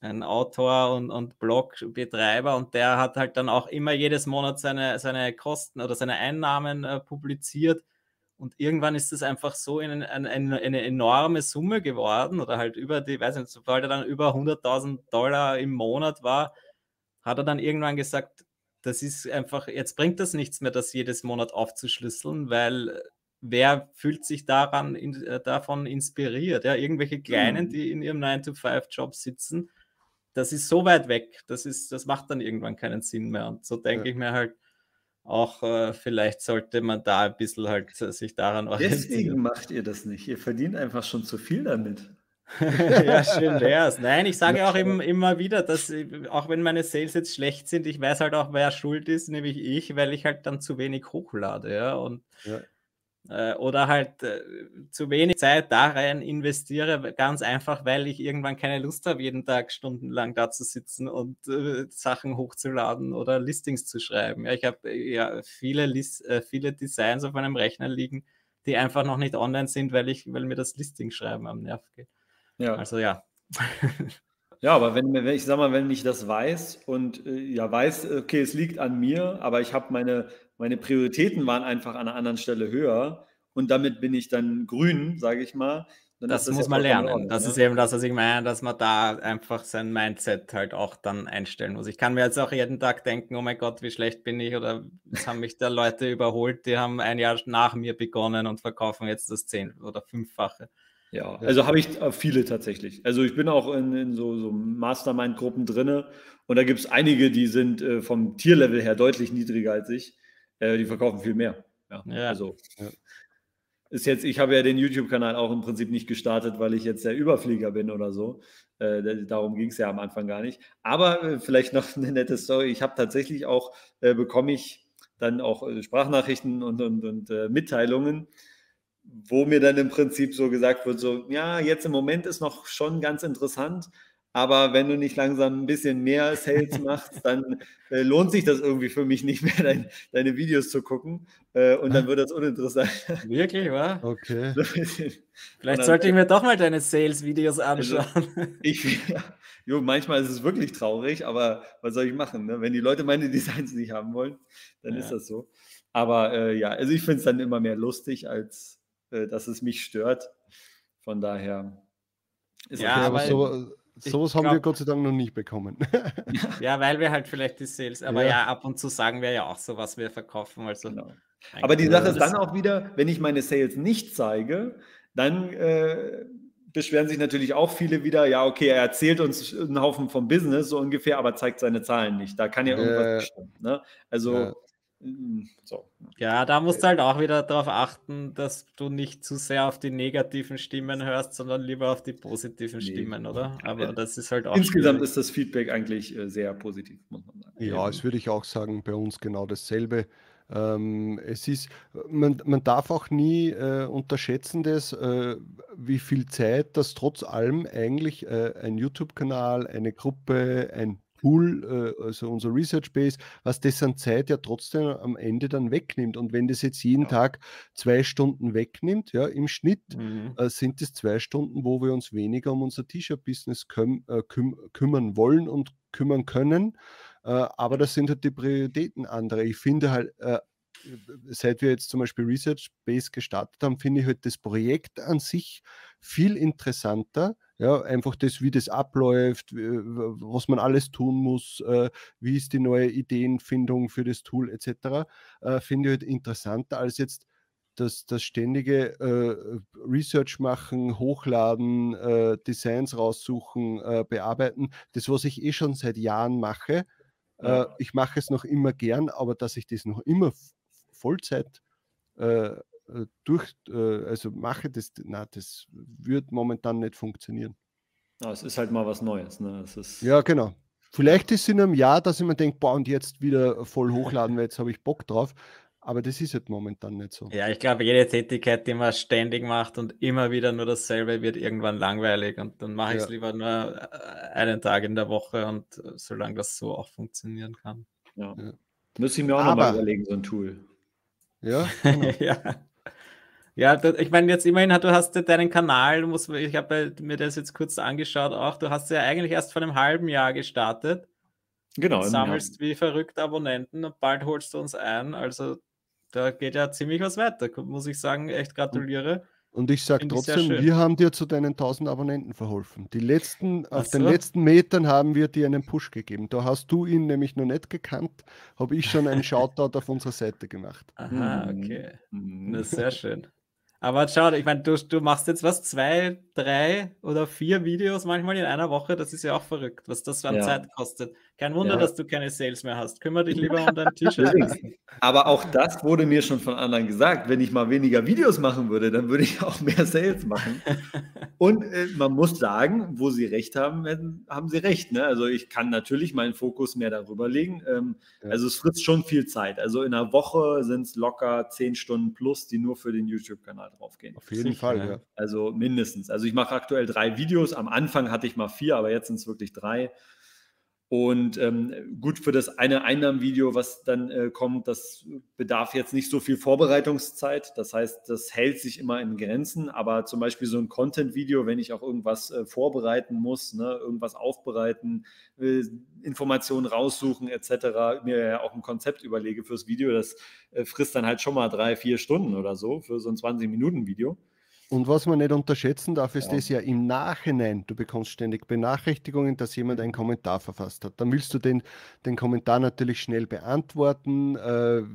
ein Autor und, und Blogbetreiber und der hat halt dann auch immer jedes Monat seine, seine Kosten oder seine Einnahmen äh, publiziert. Und irgendwann ist es einfach so in eine, eine, eine enorme Summe geworden oder halt über die, weiß nicht, sobald er dann über 100.000 Dollar im Monat war, hat er dann irgendwann gesagt, das ist einfach, jetzt bringt das nichts mehr, das jedes Monat aufzuschlüsseln, weil wer fühlt sich daran in, äh, davon inspiriert? Ja, irgendwelche Kleinen, Mhm. die in ihrem 9-to-5-Job sitzen, das ist so weit weg, das, ist, das macht dann irgendwann keinen Sinn mehr. Und so denke Ja. ich mir halt auch, äh, vielleicht sollte man da ein bisschen halt äh, sich daran orientieren. Deswegen macht ihr das nicht. Ihr verdient einfach schon zu viel damit. *laughs* ja, schön wär's. Nein, ich sage auch im, immer wieder, dass auch wenn meine Sales jetzt schlecht sind, ich weiß halt auch, wer schuld ist, nämlich ich, weil ich halt dann zu wenig hochlade, ja. Und Ja. Äh, oder halt äh, zu wenig Zeit da rein investiere, ganz einfach, weil ich irgendwann keine Lust habe, jeden Tag stundenlang da zu sitzen und äh, Sachen hochzuladen oder Listings zu schreiben. Ja, ich habe äh, ja viele, äh, viele Designs auf meinem Rechner liegen, die einfach noch nicht online sind, weil ich, weil mir das Listing schreiben am Nerv geht. Ja. Also ja. *laughs* Ja, aber wenn, wenn ich sag mal, wenn ich das weiß und äh, ja weiß, okay, es liegt an mir, aber ich habe meine, meine Prioritäten waren einfach an einer anderen Stelle höher und damit bin ich dann grün, sage ich mal. Das ist muss man lernen. Ordnung, Das ne? ist eben das, was ich meine, dass man da einfach sein Mindset halt auch dann einstellen muss. Ich kann mir jetzt auch jeden Tag denken, oh mein Gott, wie schlecht bin ich oder jetzt haben mich da Leute überholt, die haben ein Jahr nach mir begonnen und verkaufen jetzt das zehn oder fünffache. Ja, also habe ich viele tatsächlich. Also ich bin auch in, in so, so Mastermind-Gruppen drinne und da gibt es einige, die sind äh, vom Tierlevel her deutlich niedriger als ich. Äh, die verkaufen viel mehr. Ja, Ja. also ist jetzt, ich habe ja den YouTube-Kanal auch im Prinzip nicht gestartet, weil ich jetzt der Überflieger bin oder so. Äh, da- darum ging es ja am Anfang gar nicht. Aber äh, vielleicht noch eine nette Story. Ich habe tatsächlich auch, äh, bekomme ich dann auch äh, Sprachnachrichten und, und, und äh, Mitteilungen, wo mir dann im Prinzip so gesagt wird, so, ja, jetzt im Moment ist noch schon ganz interessant, aber wenn du nicht langsam ein bisschen mehr Sales *laughs* machst, dann äh, lohnt sich das irgendwie für mich nicht mehr, dein, deine Videos zu gucken äh, und dann wird das uninteressant. Wirklich, wa? *laughs* Okay. Vielleicht sollte ich mir doch mal deine Sales-Videos Also, anschauen. ich, ja, *laughs* jo, manchmal ist es wirklich traurig, aber was soll ich machen? Ne? Wenn die Leute meine Designs nicht haben wollen, dann Ja. ist das so. Aber äh, ja, also ich finde es dann immer mehr lustig, als äh, dass es mich stört. Von daher ist Ja, Okay, aber so, sowas haben wir Gott sei Dank noch nicht bekommen. *laughs* ja, weil wir halt vielleicht die Sales, aber Ja. ja, ab und zu sagen wir ja auch so, was wir verkaufen. Also Genau. Aber die Sache ist das- dann auch wieder, wenn ich meine Sales nicht zeige, dann äh, beschweren sich natürlich auch viele wieder, ja, okay, er erzählt uns einen Haufen vom Business so ungefähr, aber zeigt seine Zahlen nicht. Da kann ja irgendwas nicht stimmen. Ne? Also, Ja. Mm, so. Ja, da musst du halt auch wieder darauf achten, dass du nicht zu sehr auf die negativen Stimmen hörst, sondern lieber auf die positiven Nee. Stimmen, oder? Aber das ist halt auch. Insgesamt schwierig. ist das Feedback eigentlich äh, sehr positiv, muss man sagen. Ja, das würde ich auch sagen, bei uns genau dasselbe. Ähm, es ist, man, man darf auch nie äh, unterschätzen, das, äh, wie viel Zeit das trotz allem eigentlich äh, ein YouTube-Kanal, eine Gruppe, ein Tool, äh, also unser Research Base, was das an Zeit ja trotzdem am Ende dann wegnimmt. Und wenn das jetzt jeden Ja. Tag zwei Stunden wegnimmt, ja, im Schnitt, Mhm. äh, sind es zwei Stunden, wo wir uns weniger um unser T-Shirt-Business küm äh, küm kümmern wollen und kümmern können. Äh, aber das sind halt die Prioritäten andere. Ich finde halt, äh, seit wir jetzt zum Beispiel Research Base gestartet haben, finde ich halt das Projekt an sich viel interessanter. Ja, einfach das, wie das abläuft, was man alles tun muss, äh, wie ist die neue Ideenfindung für das Tool etc., äh, finde ich halt interessanter als jetzt das, das ständige äh, Research machen, hochladen, äh, Designs raussuchen, äh, bearbeiten, das, was ich eh schon seit Jahren mache. Äh, Ja. ich mache es noch immer gern, aber dass ich das noch immer Vollzeit äh, äh, durch, äh, also mache, das, na, das wird momentan nicht funktionieren. Ja, es ist halt mal was Neues. Ne? Es ist, Ja, genau. Vielleicht ist es in einem Jahr, dass ich mir denke, boah, und jetzt wieder voll hochladen, weil jetzt habe ich Bock drauf. Aber das ist halt momentan nicht so. Ja, ich glaube, jede Tätigkeit, die man ständig macht und immer wieder nur dasselbe, wird irgendwann langweilig. Und dann mache ich es Ja. lieber nur äh, einen Tag in der Woche und äh, solange das so auch funktionieren kann. ja. Ja. Müsste ich mir auch nochmal überlegen, so ein Tool. Ja, *laughs* genau. ja. Ja, da- ich meine, jetzt immerhin, du hast ja deinen Kanal, du musst, ich habe mir das jetzt kurz angeschaut auch, du hast ja eigentlich erst vor einem halben Jahr gestartet, Genau. im sammelst wie verrückt Abonnenten und bald holst du uns ein, also da geht ja ziemlich was weiter, muss ich sagen, echt gratuliere. Und ich sage trotzdem, wir haben dir zu deinen 1000 Abonnenten verholfen. Die letzten, Ach auf den so. letzten Metern haben wir dir einen Push gegeben. Da hast du ihn nämlich noch nicht gekannt, habe ich schon einen *laughs* Shoutout auf unserer Seite gemacht. Aha, Mhm. okay. Mhm. Das ist sehr schön. Aber schau, ich meine, du, du machst jetzt was, zwei, drei oder vier Videos manchmal in einer Woche. Das ist ja auch verrückt, was das an Ja. Zeit kostet. Kein Wunder, Ja. dass du keine Sales mehr hast. Kümmere dich lieber um dein *laughs* T-Shirt. Aber auch das wurde mir schon von anderen gesagt. Wenn ich mal weniger Videos machen würde, dann würde ich *laughs* auch mehr Sales machen. *laughs* Und äh, man muss sagen, wo sie recht haben, haben sie recht. Ne? Also ich kann natürlich meinen Fokus mehr darüber legen. Ähm, Ja. Also es frisst schon viel Zeit. Also in einer Woche sind es locker zehn Stunden plus, die nur für den YouTube-Kanal draufgehen. Auf jeden Fall, ja. Also mindestens. Also ich mache aktuell drei Videos. Am Anfang hatte ich mal vier, aber jetzt sind es wirklich drei. Und ähm, gut für das eine Einnahmenvideo, was dann äh, kommt, das bedarf jetzt nicht so viel Vorbereitungszeit. Das heißt, das hält sich immer in Grenzen. Aber zum Beispiel so ein Content-Video, wenn ich auch irgendwas äh, vorbereiten muss, ne, irgendwas aufbereiten, äh, Informationen raussuchen etc., mir ja auch ein Konzept überlege fürs Video, das äh, frisst dann halt schon mal drei, vier Stunden oder so für so ein 20-Minuten-Video. Und was man nicht unterschätzen darf, ist Ja. das ja im Nachhinein. Du bekommst ständig Benachrichtigungen, dass jemand einen Kommentar verfasst hat. Dann willst du den, den Kommentar natürlich schnell beantworten, äh,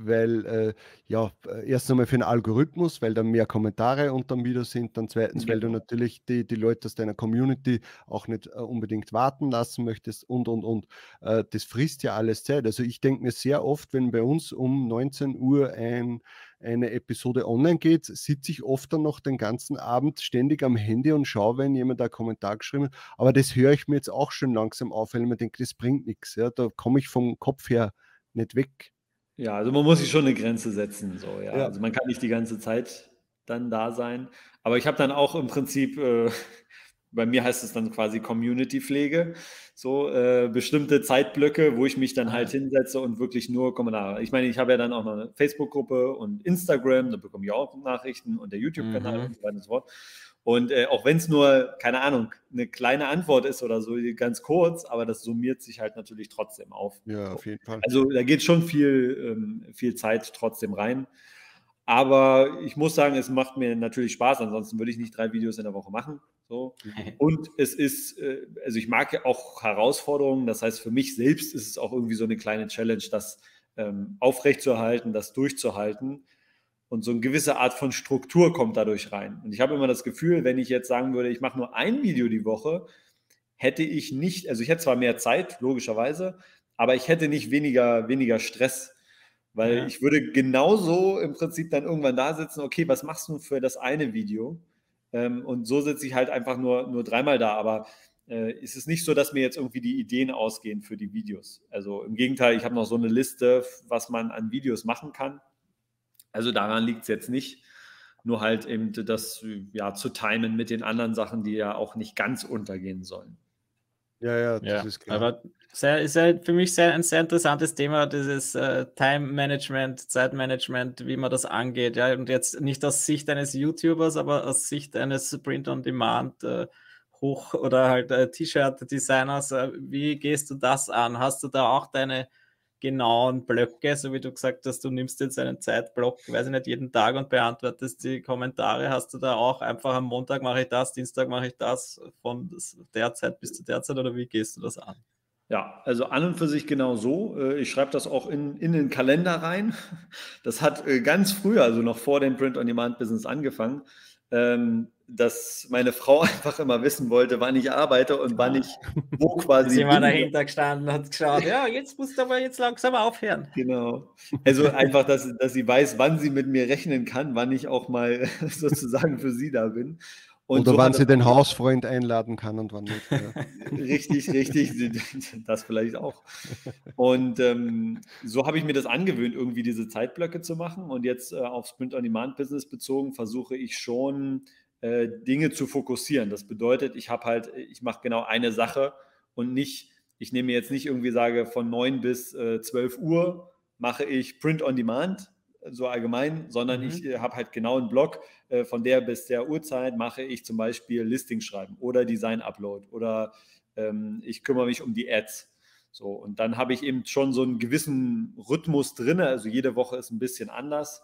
weil, äh, ja, erst einmal für den Algorithmus, weil dann mehr Kommentare unter dem Video sind. Dann zweitens, weil du Genau. natürlich die, die Leute aus deiner Community auch nicht äh, unbedingt warten lassen möchtest und, und, und. Äh, das frisst ja alles Zeit. Also ich denke mir sehr oft, wenn bei uns um 19 Uhr ein eine Episode online geht, sitze ich oft dann noch den ganzen Abend ständig am Handy und schaue, wenn jemand da einen Kommentar geschrieben hat. Aber das höre ich mir jetzt auch schon langsam auf, weil ich mir denke, das bringt nichts. Ja? Da komme ich vom Kopf her nicht weg. Ja, also man muss sich schon eine Grenze setzen. So, ja. Ja. Also man kann nicht die ganze Zeit dann da sein. Aber ich habe dann auch im Prinzip äh, bei mir heißt es dann quasi Community-Pflege, so äh, bestimmte Zeitblöcke, wo ich mich dann halt hinsetze und wirklich nur Kommentare. Ich meine, ich habe ja dann auch noch eine Facebook-Gruppe und Instagram, da bekomme ich auch Nachrichten und der YouTube-Kanal mhm. und so weiter und so fort. Und äh, auch wenn es nur, keine Ahnung, eine kleine Antwort ist oder so, ganz kurz, aber das summiert sich halt natürlich trotzdem auf. Ja, auf jeden Fall. Also da geht schon viel, ähm, viel Zeit trotzdem rein. Aber ich muss sagen, es macht mir natürlich Spaß, ansonsten würde ich nicht drei Videos in der Woche machen. So. Und es ist, äh, also ich mag ja auch Herausforderungen. Das heißt, für mich selbst ist es auch irgendwie so eine kleine Challenge, das ähm, aufrechtzuerhalten, das durchzuhalten. Und so eine gewisse Art von Struktur kommt dadurch rein. Und ich habe immer das Gefühl, wenn ich jetzt sagen würde, ich mache nur ein Video die Woche, hätte ich nicht, also ich hätte zwar mehr Zeit, logischerweise, aber ich hätte nicht weniger, weniger Stress. Weil ja. ich würde genauso im Prinzip dann irgendwann da sitzen, okay, was machst du für das eine Video? Ähm, und so sitze ich halt einfach nur, nur dreimal da. Aber äh, ist es nicht so, dass mir jetzt irgendwie die Ideen ausgehen für die Videos. Also im Gegenteil, ich habe noch so eine Liste, was man an Videos machen kann. Also daran liegt es jetzt nicht. Nur halt eben das ja, zu timen mit den anderen Sachen, die ja auch nicht ganz untergehen sollen. Ja, ja, das ja, ist klar. Aber sehr, ist ja für mich sehr, ein sehr interessantes Thema, dieses äh, Time-Management, Zeitmanagement, wie man das angeht. Ja? Und jetzt nicht aus Sicht eines YouTubers, aber aus Sicht eines Print-on-Demand äh, Hoch- oder halt äh, T-Shirt-Designers. Äh, wie gehst du das an? Hast du da auch deine genauen Blöcke, so wie du gesagt hast, du nimmst jetzt einen Zeitblock, weiß ich nicht, jeden Tag und beantwortest die Kommentare. Hast du da auch einfach am Montag mache ich das, Dienstag mache ich das, von der Zeit bis zu der Zeit oder wie gehst du das an? Ja, also an und für sich genau so. Äh, ich schreibe das auch in, in den Kalender rein. Das hat äh, ganz früher, also noch vor dem Print-on-Demand-Business angefangen. Ähm, dass meine Frau *laughs* einfach immer wissen wollte, wann ich arbeite und wann ich wo quasi. Sie war dahinter gestanden und hat geschaut, ja, jetzt musst du aber jetzt langsam aufhören. Genau. Also einfach, dass, dass sie weiß, wann sie mit mir rechnen kann, wann ich auch mal *laughs* sozusagen für sie da bin. Und Oder so wann sie den Hausfreund einladen kann und wann nicht. Ja. *laughs* richtig, richtig, das vielleicht auch. Und ähm, so habe ich mir das angewöhnt, irgendwie diese Zeitblöcke zu machen. Und jetzt äh, auf Sprint on Demand Business bezogen versuche ich schon äh, Dinge zu fokussieren. Das bedeutet, ich habe halt, ich mache genau eine Sache und nicht, ich nehme jetzt nicht irgendwie sage, von 9 bis äh, 12 Uhr mache ich Print on Demand, so allgemein, sondern mhm. ich äh, habe halt genau einen Blog, äh, von der bis der Uhrzeit mache ich zum Beispiel Listing schreiben oder Design Upload oder ähm, ich kümmere mich um die Ads. So, und dann habe ich eben schon so einen gewissen Rhythmus drin, also jede Woche ist ein bisschen anders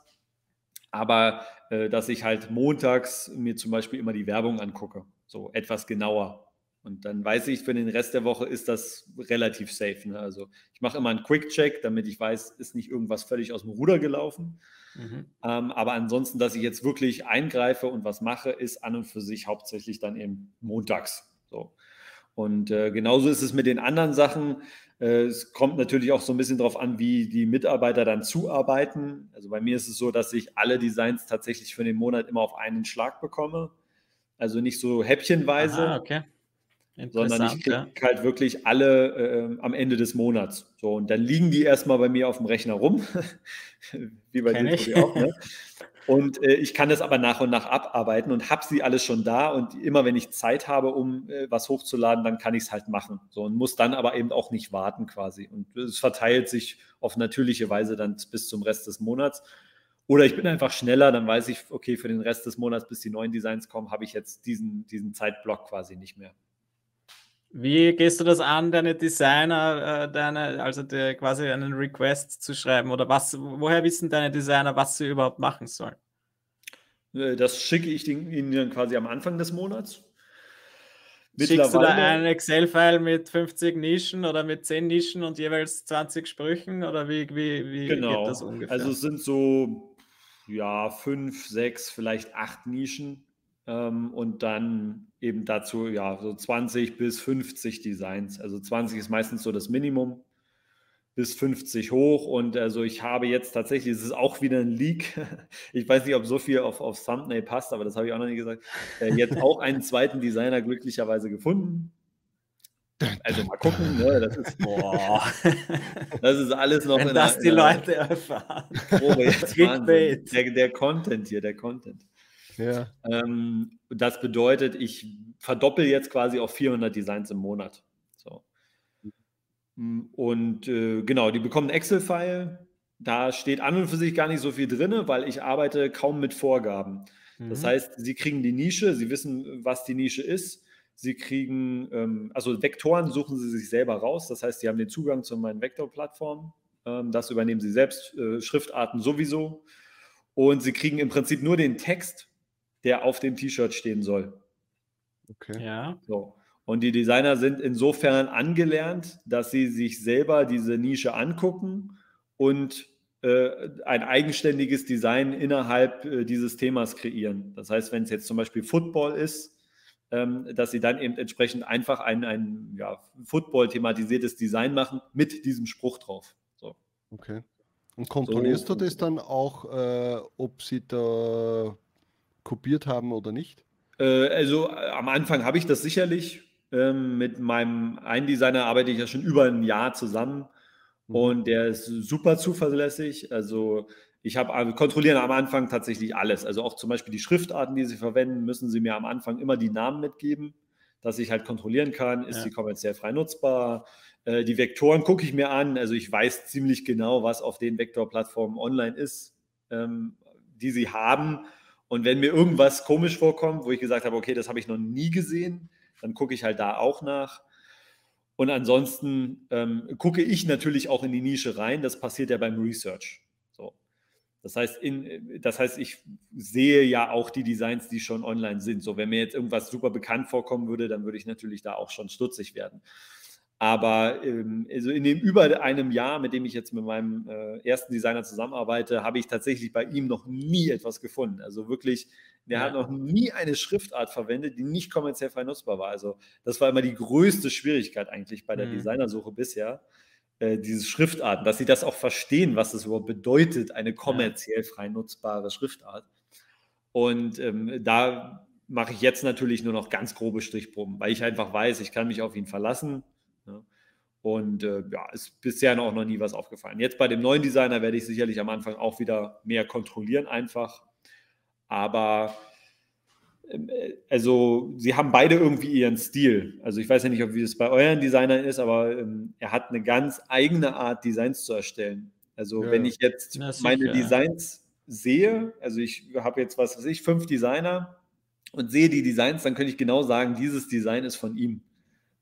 aber äh, dass ich halt montags mir zum Beispiel immer die Werbung angucke, so etwas genauer. Und dann weiß ich, für den Rest der Woche ist das relativ safe. Ne? Also ich mache immer einen Quick-Check, damit ich weiß, ist nicht irgendwas völlig aus dem Ruder gelaufen. Mhm. Ähm, aber ansonsten, dass ich jetzt wirklich eingreife und was mache, ist an und für sich hauptsächlich dann eben montags. So. Und äh, genauso ist es mit den anderen Sachen. Äh, es kommt natürlich auch so ein bisschen darauf an, wie die Mitarbeiter dann zuarbeiten. Also bei mir ist es so, dass ich alle Designs tatsächlich für den Monat immer auf einen Schlag bekomme. Also nicht so häppchenweise, Aha, okay. sondern ich kriege ja. halt wirklich alle äh, am Ende des Monats. So, und dann liegen die erstmal bei mir auf dem Rechner rum, *laughs* wie bei dir auch. Ne? *laughs* Und äh, ich kann das aber nach und nach abarbeiten und habe sie alles schon da. Und immer wenn ich Zeit habe, um äh, was hochzuladen, dann kann ich es halt machen. So und muss dann aber eben auch nicht warten quasi. Und es verteilt sich auf natürliche Weise dann bis zum Rest des Monats. Oder ich bin einfach schneller, dann weiß ich, okay, für den Rest des Monats, bis die neuen Designs kommen, habe ich jetzt diesen, diesen Zeitblock quasi nicht mehr. Wie gehst du das an, deine Designer, äh, deine, also die, quasi einen Request zu schreiben? Oder was, woher wissen deine Designer, was sie überhaupt machen sollen? Äh, das schicke ich ihnen dann quasi am Anfang des Monats. Schickst du da einen Excel-File mit 50 Nischen oder mit 10 Nischen und jeweils 20 Sprüchen? Oder wie, wie, wie genau. geht das ungefähr? Also es sind so ja, fünf, sechs, vielleicht acht Nischen ähm, und dann eben dazu ja so 20 bis 50 Designs. Also 20 ist meistens so das Minimum bis 50 hoch und also ich habe jetzt tatsächlich, es ist auch wieder ein Leak, *laughs* ich weiß nicht, ob so viel auf, auf Thumbnail passt, aber das habe ich auch noch nie gesagt, äh, jetzt auch einen zweiten Designer glücklicherweise gefunden. Also mal gucken, ne? das, ist, *laughs* boah, das ist alles noch Wenn in das der, die Leute erfahren. Probe jetzt der, der Content hier, der Content. Ja. Ähm, das bedeutet, ich verdoppel jetzt quasi auf 400 Designs im Monat. So. Und äh, genau, die bekommen einen Excel-File. Da steht an und für sich gar nicht so viel drin, weil ich arbeite kaum mit Vorgaben. Mhm. Das heißt, sie kriegen die Nische, sie wissen, was die Nische ist. Sie kriegen, ähm, also Vektoren suchen sie sich selber raus. Das heißt, sie haben den Zugang zu meinen Vektorplattformen. Ähm, das übernehmen sie selbst, äh, Schriftarten sowieso. Und sie kriegen im Prinzip nur den Text, der auf dem T-Shirt stehen soll. Okay. Ja. So. Und die Designer sind insofern angelernt, dass sie sich selber diese Nische angucken und äh, ein eigenständiges Design innerhalb äh, dieses Themas kreieren. Das heißt, wenn es jetzt zum Beispiel Football ist, ähm, dass sie dann eben entsprechend einfach ein, ein ja, Football-thematisiertes Design machen mit diesem Spruch drauf. So. Okay. Und kontrollierst so, du das dann auch, äh, ob sie da kopiert haben oder nicht? Äh, also äh, am Anfang habe ich das sicherlich. Ähm, mit meinem einen Designer arbeite ich ja schon über ein Jahr zusammen mhm. und der ist super zuverlässig. Also ich habe also kontrollieren am Anfang tatsächlich alles. Also auch zum Beispiel die Schriftarten, die sie verwenden, müssen sie mir am Anfang immer die Namen mitgeben, dass ich halt kontrollieren kann, ist ja. sie kommerziell frei nutzbar. Äh, die Vektoren gucke ich mir an. Also ich weiß ziemlich genau, was auf den Vektorplattformen online ist, ähm, die sie haben. Und wenn mir irgendwas komisch vorkommt, wo ich gesagt habe, okay, das habe ich noch nie gesehen, dann gucke ich halt da auch nach. Und ansonsten ähm, gucke ich natürlich auch in die Nische rein. Das passiert ja beim Research. So. Das heißt, in, das heißt, ich sehe ja auch die Designs, die schon online sind. So, wenn mir jetzt irgendwas super bekannt vorkommen würde, dann würde ich natürlich da auch schon stutzig werden. Aber ähm, also in dem über einem Jahr, mit dem ich jetzt mit meinem äh, ersten Designer zusammenarbeite, habe ich tatsächlich bei ihm noch nie etwas gefunden. Also wirklich, der ja. hat noch nie eine Schriftart verwendet, die nicht kommerziell frei nutzbar war. Also das war immer die größte Schwierigkeit eigentlich bei der mhm. Designersuche bisher, äh, diese Schriftarten, dass sie das auch verstehen, was das überhaupt bedeutet, eine kommerziell frei nutzbare Schriftart. Und ähm, da mache ich jetzt natürlich nur noch ganz grobe Strichproben, weil ich einfach weiß, ich kann mich auf ihn verlassen Ne? Und äh, ja, ist bisher noch, noch nie was aufgefallen. Jetzt bei dem neuen Designer werde ich sicherlich am Anfang auch wieder mehr kontrollieren, einfach. Aber ähm, äh, also sie haben beide irgendwie ihren Stil. Also ich weiß ja nicht, ob wie es bei euren Designern ist, aber ähm, er hat eine ganz eigene Art, Designs zu erstellen. Also ja. wenn ich jetzt meine Designs sehe, also ich habe jetzt, was weiß ich, fünf Designer und sehe die Designs, dann könnte ich genau sagen, dieses Design ist von ihm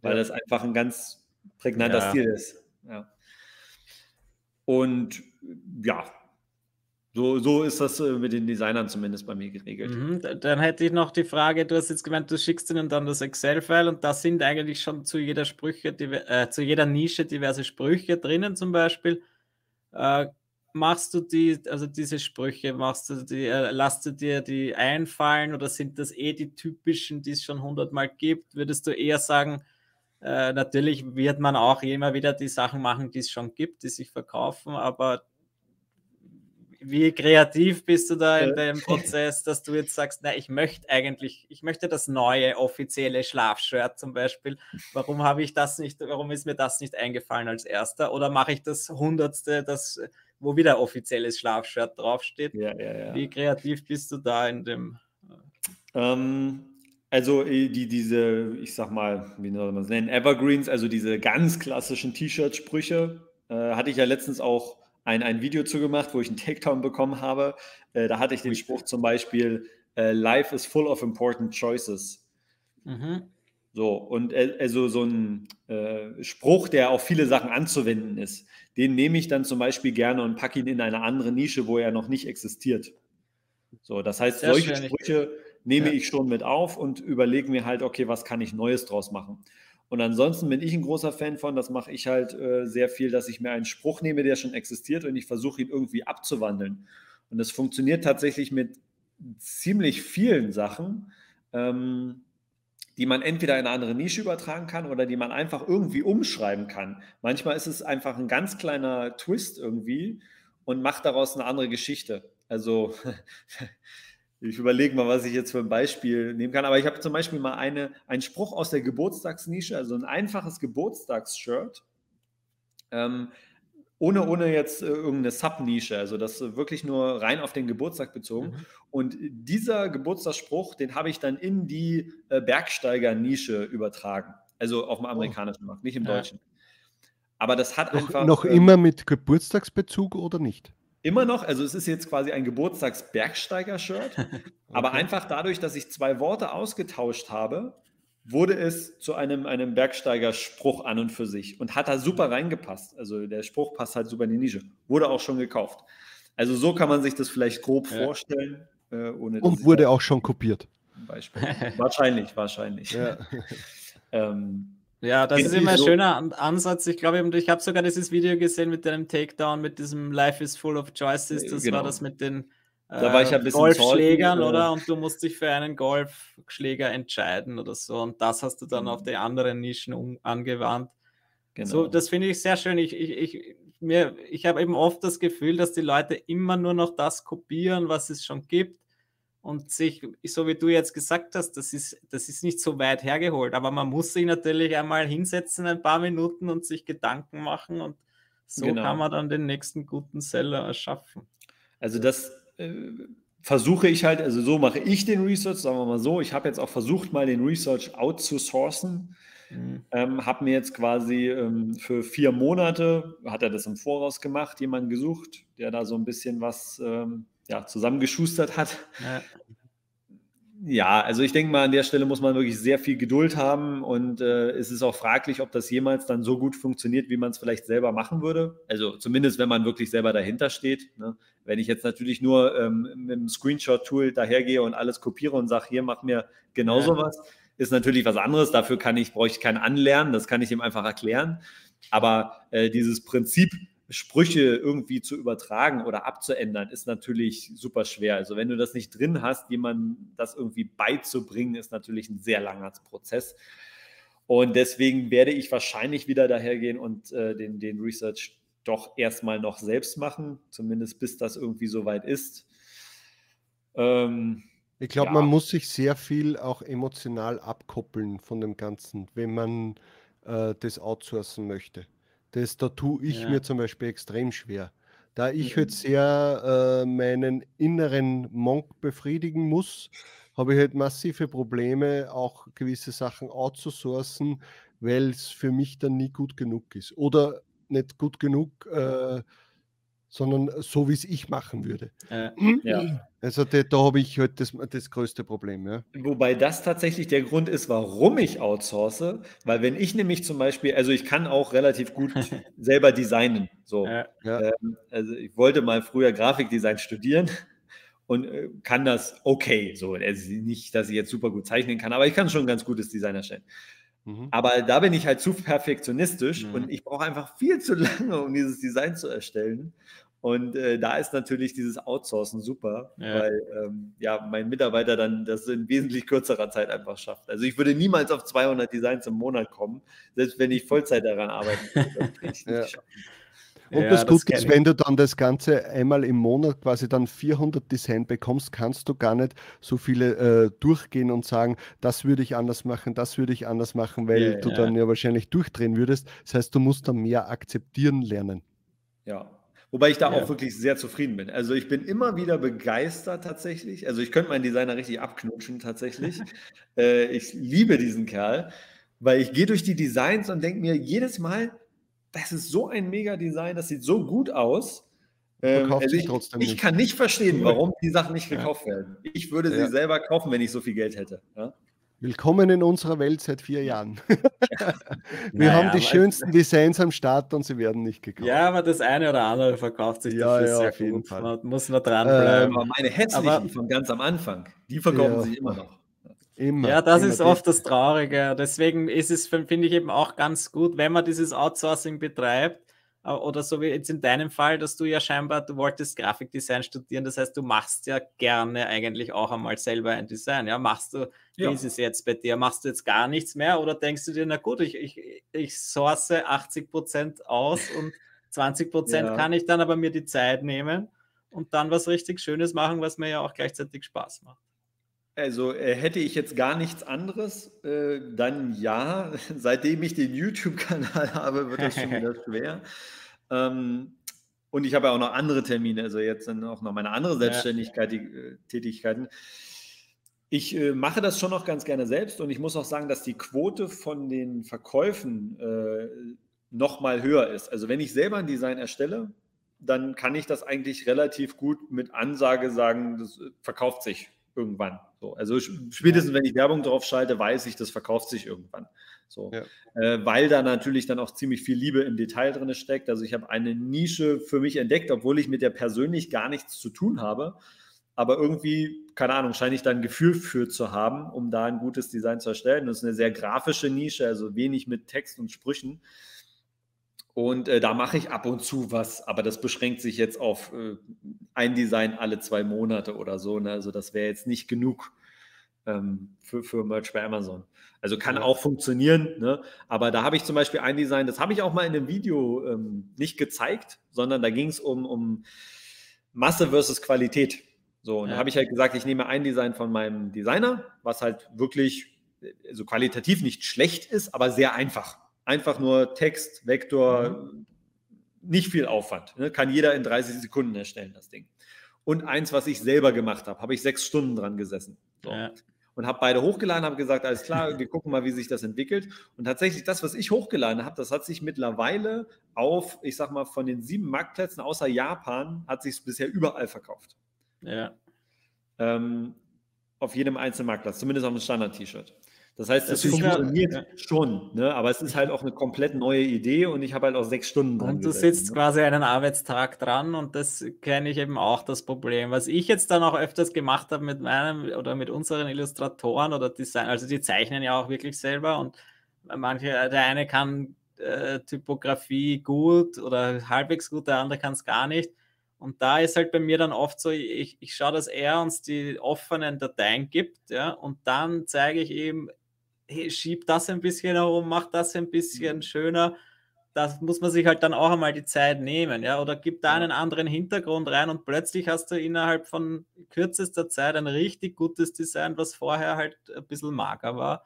weil das einfach ein ganz prägnanter ja. Stil ist. Ja. Und ja, so, so ist das äh, mit den Designern zumindest bei mir geregelt. Mhm, dann hätte ich noch die Frage, du hast jetzt gemeint, du schickst ihnen dann das Excel-File und da sind eigentlich schon zu jeder Sprüche, äh, zu jeder Nische diverse Sprüche drinnen zum Beispiel. Äh, machst du die, also diese Sprüche, machst du die, äh, lasst du dir die einfallen oder sind das eh die typischen, die es schon hundertmal gibt? Würdest du eher sagen, äh, natürlich wird man auch immer wieder die Sachen machen, die es schon gibt, die sich verkaufen, aber wie kreativ bist du da in dem Prozess, dass du jetzt sagst, na, ich möchte eigentlich, ich möchte das neue offizielle Schlafshirt zum Beispiel. Warum habe ich das nicht, warum ist mir das nicht eingefallen als erster? Oder mache ich das hundertste, das, wo wieder offizielles Schlafshirt draufsteht? Ja, ja, ja. Wie kreativ bist du da in dem? Ähm, also äh, die, diese, ich sag mal, wie soll man es nennen, Evergreens, also diese ganz klassischen T-Shirt-Sprüche, äh, hatte ich ja letztens auch ein, ein Video zu gemacht, wo ich einen Takedown bekommen habe. Äh, da hatte ich den Spruch zum Beispiel, äh, Life is full of important choices. Mhm. So, und äh, also so ein äh, Spruch, der auf viele Sachen anzuwenden ist, den nehme ich dann zum Beispiel gerne und packe ihn in eine andere Nische, wo er noch nicht existiert. So, das heißt, Sehr solche Sprüche nehme ja. ich schon mit auf und überlege mir halt, okay, was kann ich Neues draus machen. Und ansonsten bin ich ein großer Fan von, das mache ich halt äh, sehr viel, dass ich mir einen Spruch nehme, der schon existiert und ich versuche ihn irgendwie abzuwandeln. Und das funktioniert tatsächlich mit ziemlich vielen Sachen, ähm, die man entweder in eine andere Nische übertragen kann oder die man einfach irgendwie umschreiben kann. Manchmal ist es einfach ein ganz kleiner Twist irgendwie und macht daraus eine andere Geschichte. Also *laughs* Ich überlege mal, was ich jetzt für ein Beispiel nehmen kann. Aber ich habe zum Beispiel mal eine, einen Spruch aus der Geburtstagsnische, also ein einfaches Geburtstagsshirt. Ähm, ohne, ohne jetzt äh, irgendeine Sub-Nische, also das wirklich nur rein auf den Geburtstag bezogen. Mhm. Und dieser Geburtstagsspruch, den habe ich dann in die äh, Bergsteiger-Nische übertragen. Also auf dem oh. amerikanischen oh. Markt, nicht im ja. deutschen. Aber das hat noch, einfach. Noch ähm, immer mit Geburtstagsbezug oder nicht? Immer noch, also es ist jetzt quasi ein Geburtstags-Bergsteiger-Shirt, *laughs* okay. aber einfach dadurch, dass ich zwei Worte ausgetauscht habe, wurde es zu einem, einem Bergsteiger-Spruch an und für sich und hat da super reingepasst. Also der Spruch passt halt super in die Nische. Wurde auch schon gekauft. Also so kann man sich das vielleicht grob ja. vorstellen. Äh, und wurde auch schon kopiert. Beispiel. wahrscheinlich, wahrscheinlich. Ja. *laughs* ähm, ja, das ist immer ein so schöner Ansatz. Ich glaube, ich habe sogar dieses Video gesehen mit deinem Takedown, mit diesem Life is full of choices. Das genau. war das mit den da war ich ein äh, Golfschlägern, salty, oder? Und du musst dich für einen Golfschläger entscheiden oder so. Und das hast du dann mhm. auf die anderen Nischen um, angewandt. Genau. So, das finde ich sehr schön. Ich, ich, ich, ich habe eben oft das Gefühl, dass die Leute immer nur noch das kopieren, was es schon gibt. Und sich, so wie du jetzt gesagt hast, das ist, das ist nicht so weit hergeholt. Aber man muss sich natürlich einmal hinsetzen, ein paar Minuten und sich Gedanken machen. Und so genau. kann man dann den nächsten guten Seller erschaffen. Also das äh, versuche ich halt, also so mache ich den Research, sagen wir mal so. Ich habe jetzt auch versucht, mal den Research outzusourcen. Mhm. Ähm, habe mir jetzt quasi ähm, für vier Monate, hat er das im Voraus gemacht, jemanden gesucht, der da so ein bisschen was ähm, ja, zusammengeschustert hat. Ja. Ja, also ich denke mal, an der Stelle muss man wirklich sehr viel Geduld haben und äh, es ist auch fraglich, ob das jemals dann so gut funktioniert, wie man es vielleicht selber machen würde. Also zumindest, wenn man wirklich selber dahinter steht. Ne? Wenn ich jetzt natürlich nur ähm, mit dem Screenshot-Tool dahergehe und alles kopiere und sage, hier mach mir genau ja. sowas, ist natürlich was anderes. Dafür kann ich, brauche ich kein Anlernen, das kann ich ihm einfach erklären. Aber äh, dieses Prinzip, Sprüche irgendwie zu übertragen oder abzuändern, ist natürlich super schwer. Also wenn du das nicht drin hast, jemandem das irgendwie beizubringen, ist natürlich ein sehr langer Prozess. Und deswegen werde ich wahrscheinlich wieder dahergehen und äh, den, den Research doch erstmal noch selbst machen, zumindest bis das irgendwie soweit ist. Ähm, ich glaube, ja. man muss sich sehr viel auch emotional abkoppeln von dem Ganzen, wenn man äh, das outsourcen möchte. Das, da tue ich ja. mir zum Beispiel extrem schwer. Da ich mhm. halt sehr äh, meinen inneren Monk befriedigen muss, habe ich halt massive Probleme, auch gewisse Sachen outzusourcen, weil es für mich dann nie gut genug ist. Oder nicht gut genug, äh, sondern so, wie es ich machen würde. Äh, ja. *clears throat* Also da, da habe ich halt das, das größte Problem. Ja. Wobei das tatsächlich der Grund ist, warum ich outsource, weil wenn ich nämlich zum Beispiel, also ich kann auch relativ gut *laughs* selber designen. So. Ja. Ähm, also ich wollte mal früher Grafikdesign studieren und äh, kann das okay. So, also nicht, dass ich jetzt super gut zeichnen kann, aber ich kann schon ein ganz gutes Design erstellen. Mhm. Aber da bin ich halt zu perfektionistisch mhm. und ich brauche einfach viel zu *laughs* lange, um dieses Design zu erstellen. Und äh, da ist natürlich dieses Outsourcen super, ja. weil ähm, ja, mein Mitarbeiter dann das in wesentlich kürzerer Zeit einfach schafft. Also ich würde niemals auf 200 Designs im Monat kommen, selbst wenn ich Vollzeit daran arbeiten würde. Das *laughs* ja. Und ja, das Gute ist, wenn du dann das Ganze einmal im Monat quasi dann 400 Design bekommst, kannst du gar nicht so viele äh, durchgehen und sagen, das würde ich anders machen, das würde ich anders machen, weil ja, du ja. dann ja wahrscheinlich durchdrehen würdest. Das heißt, du musst dann mehr akzeptieren lernen. Ja, Wobei ich da ja. auch wirklich sehr zufrieden bin. Also ich bin immer wieder begeistert tatsächlich. Also ich könnte meinen Designer richtig abknutschen tatsächlich. *laughs* äh, ich liebe diesen Kerl, weil ich gehe durch die Designs und denke mir jedes Mal, das ist so ein mega Design, das sieht so gut aus. Ähm, also ich, ich kann nicht verstehen, warum die Sachen nicht gekauft werden. Ich würde sie ja. selber kaufen, wenn ich so viel Geld hätte. Ja? Willkommen in unserer Welt seit vier Jahren. *laughs* Wir naja, haben die schönsten Designs am Start und sie werden nicht gekauft. Ja, aber das eine oder andere verkauft sich ja, ja, auf jeden gut. Fall. Man muss nur dranbleiben. Ähm, aber meine hässlichen aber, von ganz am Anfang, die verkaufen ja. sich immer noch. Immer, ja, das immer ist oft das Traurige. Deswegen ist es, finde ich, eben auch ganz gut, wenn man dieses Outsourcing betreibt, oder so wie jetzt in deinem Fall, dass du ja scheinbar, du wolltest Grafikdesign studieren, das heißt, du machst ja gerne eigentlich auch einmal selber ein Design. Ja, machst du, ja. wie ist es jetzt bei dir? Machst du jetzt gar nichts mehr oder denkst du dir, na gut, ich, ich, ich source 80 Prozent aus und *laughs* 20 Prozent ja. kann ich dann aber mir die Zeit nehmen und dann was richtig Schönes machen, was mir ja auch gleichzeitig Spaß macht. Also äh, hätte ich jetzt gar nichts anderes, äh, dann ja. *laughs* Seitdem ich den YouTube-Kanal *laughs* habe, wird das schon wieder *laughs* schwer. Ähm, und ich habe ja auch noch andere Termine, also jetzt dann auch noch meine andere Selbstständigkeit, die äh, Tätigkeiten. Ich äh, mache das schon noch ganz gerne selbst und ich muss auch sagen, dass die Quote von den Verkäufen äh, noch mal höher ist. Also wenn ich selber ein Design erstelle, dann kann ich das eigentlich relativ gut mit Ansage sagen, das äh, verkauft sich irgendwann. So, also spätestens, wenn ich Werbung drauf schalte, weiß ich, das verkauft sich irgendwann. So, ja. äh, weil da natürlich dann auch ziemlich viel Liebe im Detail drin steckt. Also ich habe eine Nische für mich entdeckt, obwohl ich mit der persönlich gar nichts zu tun habe. Aber irgendwie, keine Ahnung, scheine ich da ein Gefühl für zu haben, um da ein gutes Design zu erstellen. Das ist eine sehr grafische Nische, also wenig mit Text und Sprüchen. Und äh, da mache ich ab und zu was, aber das beschränkt sich jetzt auf äh, ein Design alle zwei Monate oder so. Ne? Also das wäre jetzt nicht genug ähm, für, für Merch bei Amazon. Also kann ja. auch funktionieren, ne? aber da habe ich zum Beispiel ein Design, das habe ich auch mal in einem Video ähm, nicht gezeigt, sondern da ging es um, um Masse versus Qualität. So, und ja. da habe ich halt gesagt, ich nehme ein Design von meinem Designer, was halt wirklich so also qualitativ nicht schlecht ist, aber sehr einfach. Einfach nur Text, Vektor, mhm. nicht viel Aufwand. Ne? Kann jeder in 30 Sekunden erstellen, das Ding. Und eins, was ich selber gemacht habe, habe ich sechs Stunden dran gesessen. So. Ja. Und habe beide hochgeladen, habe gesagt, alles klar, wir gucken mal, wie sich das entwickelt. Und tatsächlich, das, was ich hochgeladen habe, das hat sich mittlerweile auf, ich sag mal, von den sieben Marktplätzen außer Japan, hat sich es bisher überall verkauft. Ja. Ähm, auf jedem einzelnen Marktplatz, zumindest auf dem Standard-T-Shirt. Das heißt, es funktioniert ja. schon, ne? aber es ist halt auch eine komplett neue Idee und ich habe halt auch sechs Stunden dran. Und du gesessen, sitzt ne? quasi einen Arbeitstag dran und das kenne ich eben auch das Problem. Was ich jetzt dann auch öfters gemacht habe mit meinem oder mit unseren Illustratoren oder Design, also die zeichnen ja auch wirklich selber und manche, der eine kann äh, Typografie gut oder halbwegs gut, der andere kann es gar nicht. Und da ist halt bei mir dann oft so, ich, ich schaue, dass er uns die offenen Dateien gibt, ja, und dann zeige ich ihm, hey, schieb das ein bisschen herum, mach das ein bisschen mhm. schöner. Das muss man sich halt dann auch einmal die Zeit nehmen, ja, oder gib da einen anderen Hintergrund rein und plötzlich hast du innerhalb von kürzester Zeit ein richtig gutes Design, was vorher halt ein bisschen mager war.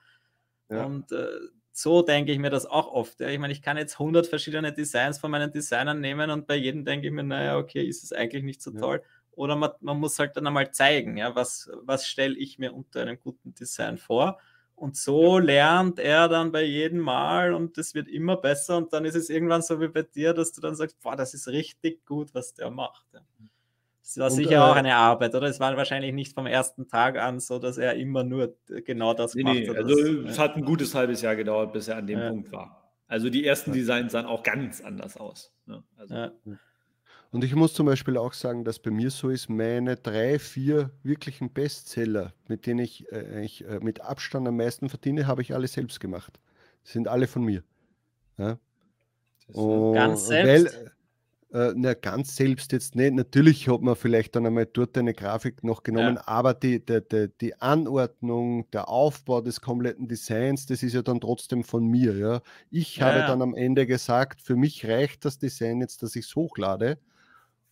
Ja. Und äh, so denke ich mir das auch oft. Ja. Ich meine, ich kann jetzt 100 verschiedene Designs von meinen Designern nehmen und bei jedem denke ich mir, naja, okay, ist es eigentlich nicht so ja. toll. Oder man, man, muss halt dann einmal zeigen, ja, was, was stelle ich mir unter einem guten Design vor. Und so lernt er dann bei jedem Mal und es wird immer besser und dann ist es irgendwann so wie bei dir, dass du dann sagst, boah, das ist richtig gut, was der macht. Das war und, sicher äh, auch eine Arbeit, oder? Es war wahrscheinlich nicht vom ersten Tag an so, dass er immer nur genau das nee, gemacht nee, hat. Also das, es hat ein gutes halbes Jahr gedauert, bis er an dem ja. Punkt war. Also die ersten Designs sahen auch ganz anders aus. Ne? Also, ja. Und ich muss zum Beispiel auch sagen, dass bei mir so ist, meine drei, vier wirklichen Bestseller, mit denen ich, äh, ich äh, mit Abstand am meisten verdiene, habe ich alle selbst gemacht. Sind alle von mir. Ja? ganz selbst? Weil, äh, na, ganz selbst jetzt nicht. Natürlich hat man vielleicht dann einmal dort eine Grafik noch genommen, ja. aber die, die, die, die, Anordnung, der Aufbau des kompletten Designs, das ist ja dann trotzdem von mir. Ja? Ich ja, habe dann am Ende gesagt, für mich reicht das Design jetzt, dass ich es hochlade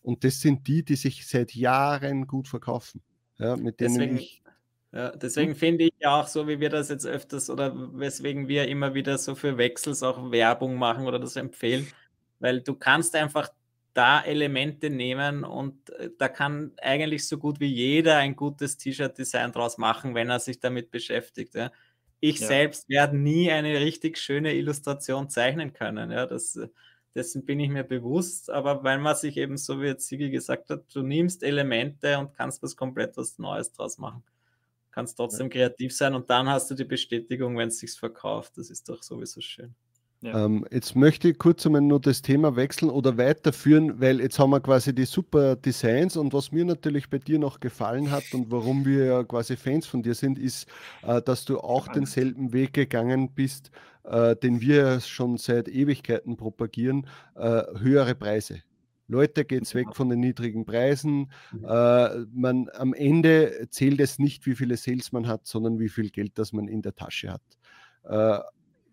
und das sind die, die sich seit Jahren gut verkaufen. Ja, mit denen deswegen, ich. Ja, deswegen finde ich ja auch so, wie wir das jetzt öfters oder weswegen wir immer wieder so für Wechsels auch Werbung machen oder das empfehlen, weil du kannst einfach da Elemente nehmen und äh, da kann eigentlich so gut wie jeder ein gutes T-Shirt-Design draus machen, wenn er sich damit beschäftigt. Ja. Ich ja. selbst werde nie eine richtig schöne Illustration zeichnen können. Ja, das, äh, dessen bin ich mir bewusst, aber weil man sich eben, so wie jetzt Sigi gesagt hat, du nimmst Elemente und kannst was komplett was Neues draus machen. Kannst trotzdem ja. kreativ sein und dann hast du die Bestätigung, wenn es sich verkauft. Das ist doch sowieso schön. Ja. Ähm, jetzt möchte ich kurz einmal nur das Thema wechseln oder weiterführen, weil jetzt haben wir quasi die super Designs und was mir natürlich bei dir noch gefallen hat und warum wir ja quasi Fans von dir sind, ist, äh, dass du auch denselben Weg gegangen bist, äh, den wir schon seit Ewigkeiten propagieren, äh, höhere Preise. Leute, geht's weg von den niedrigen Preisen. Mhm. Äh, man, am Ende zählt es nicht, wie viele Sales man hat, sondern wie viel Geld das man in der Tasche hat.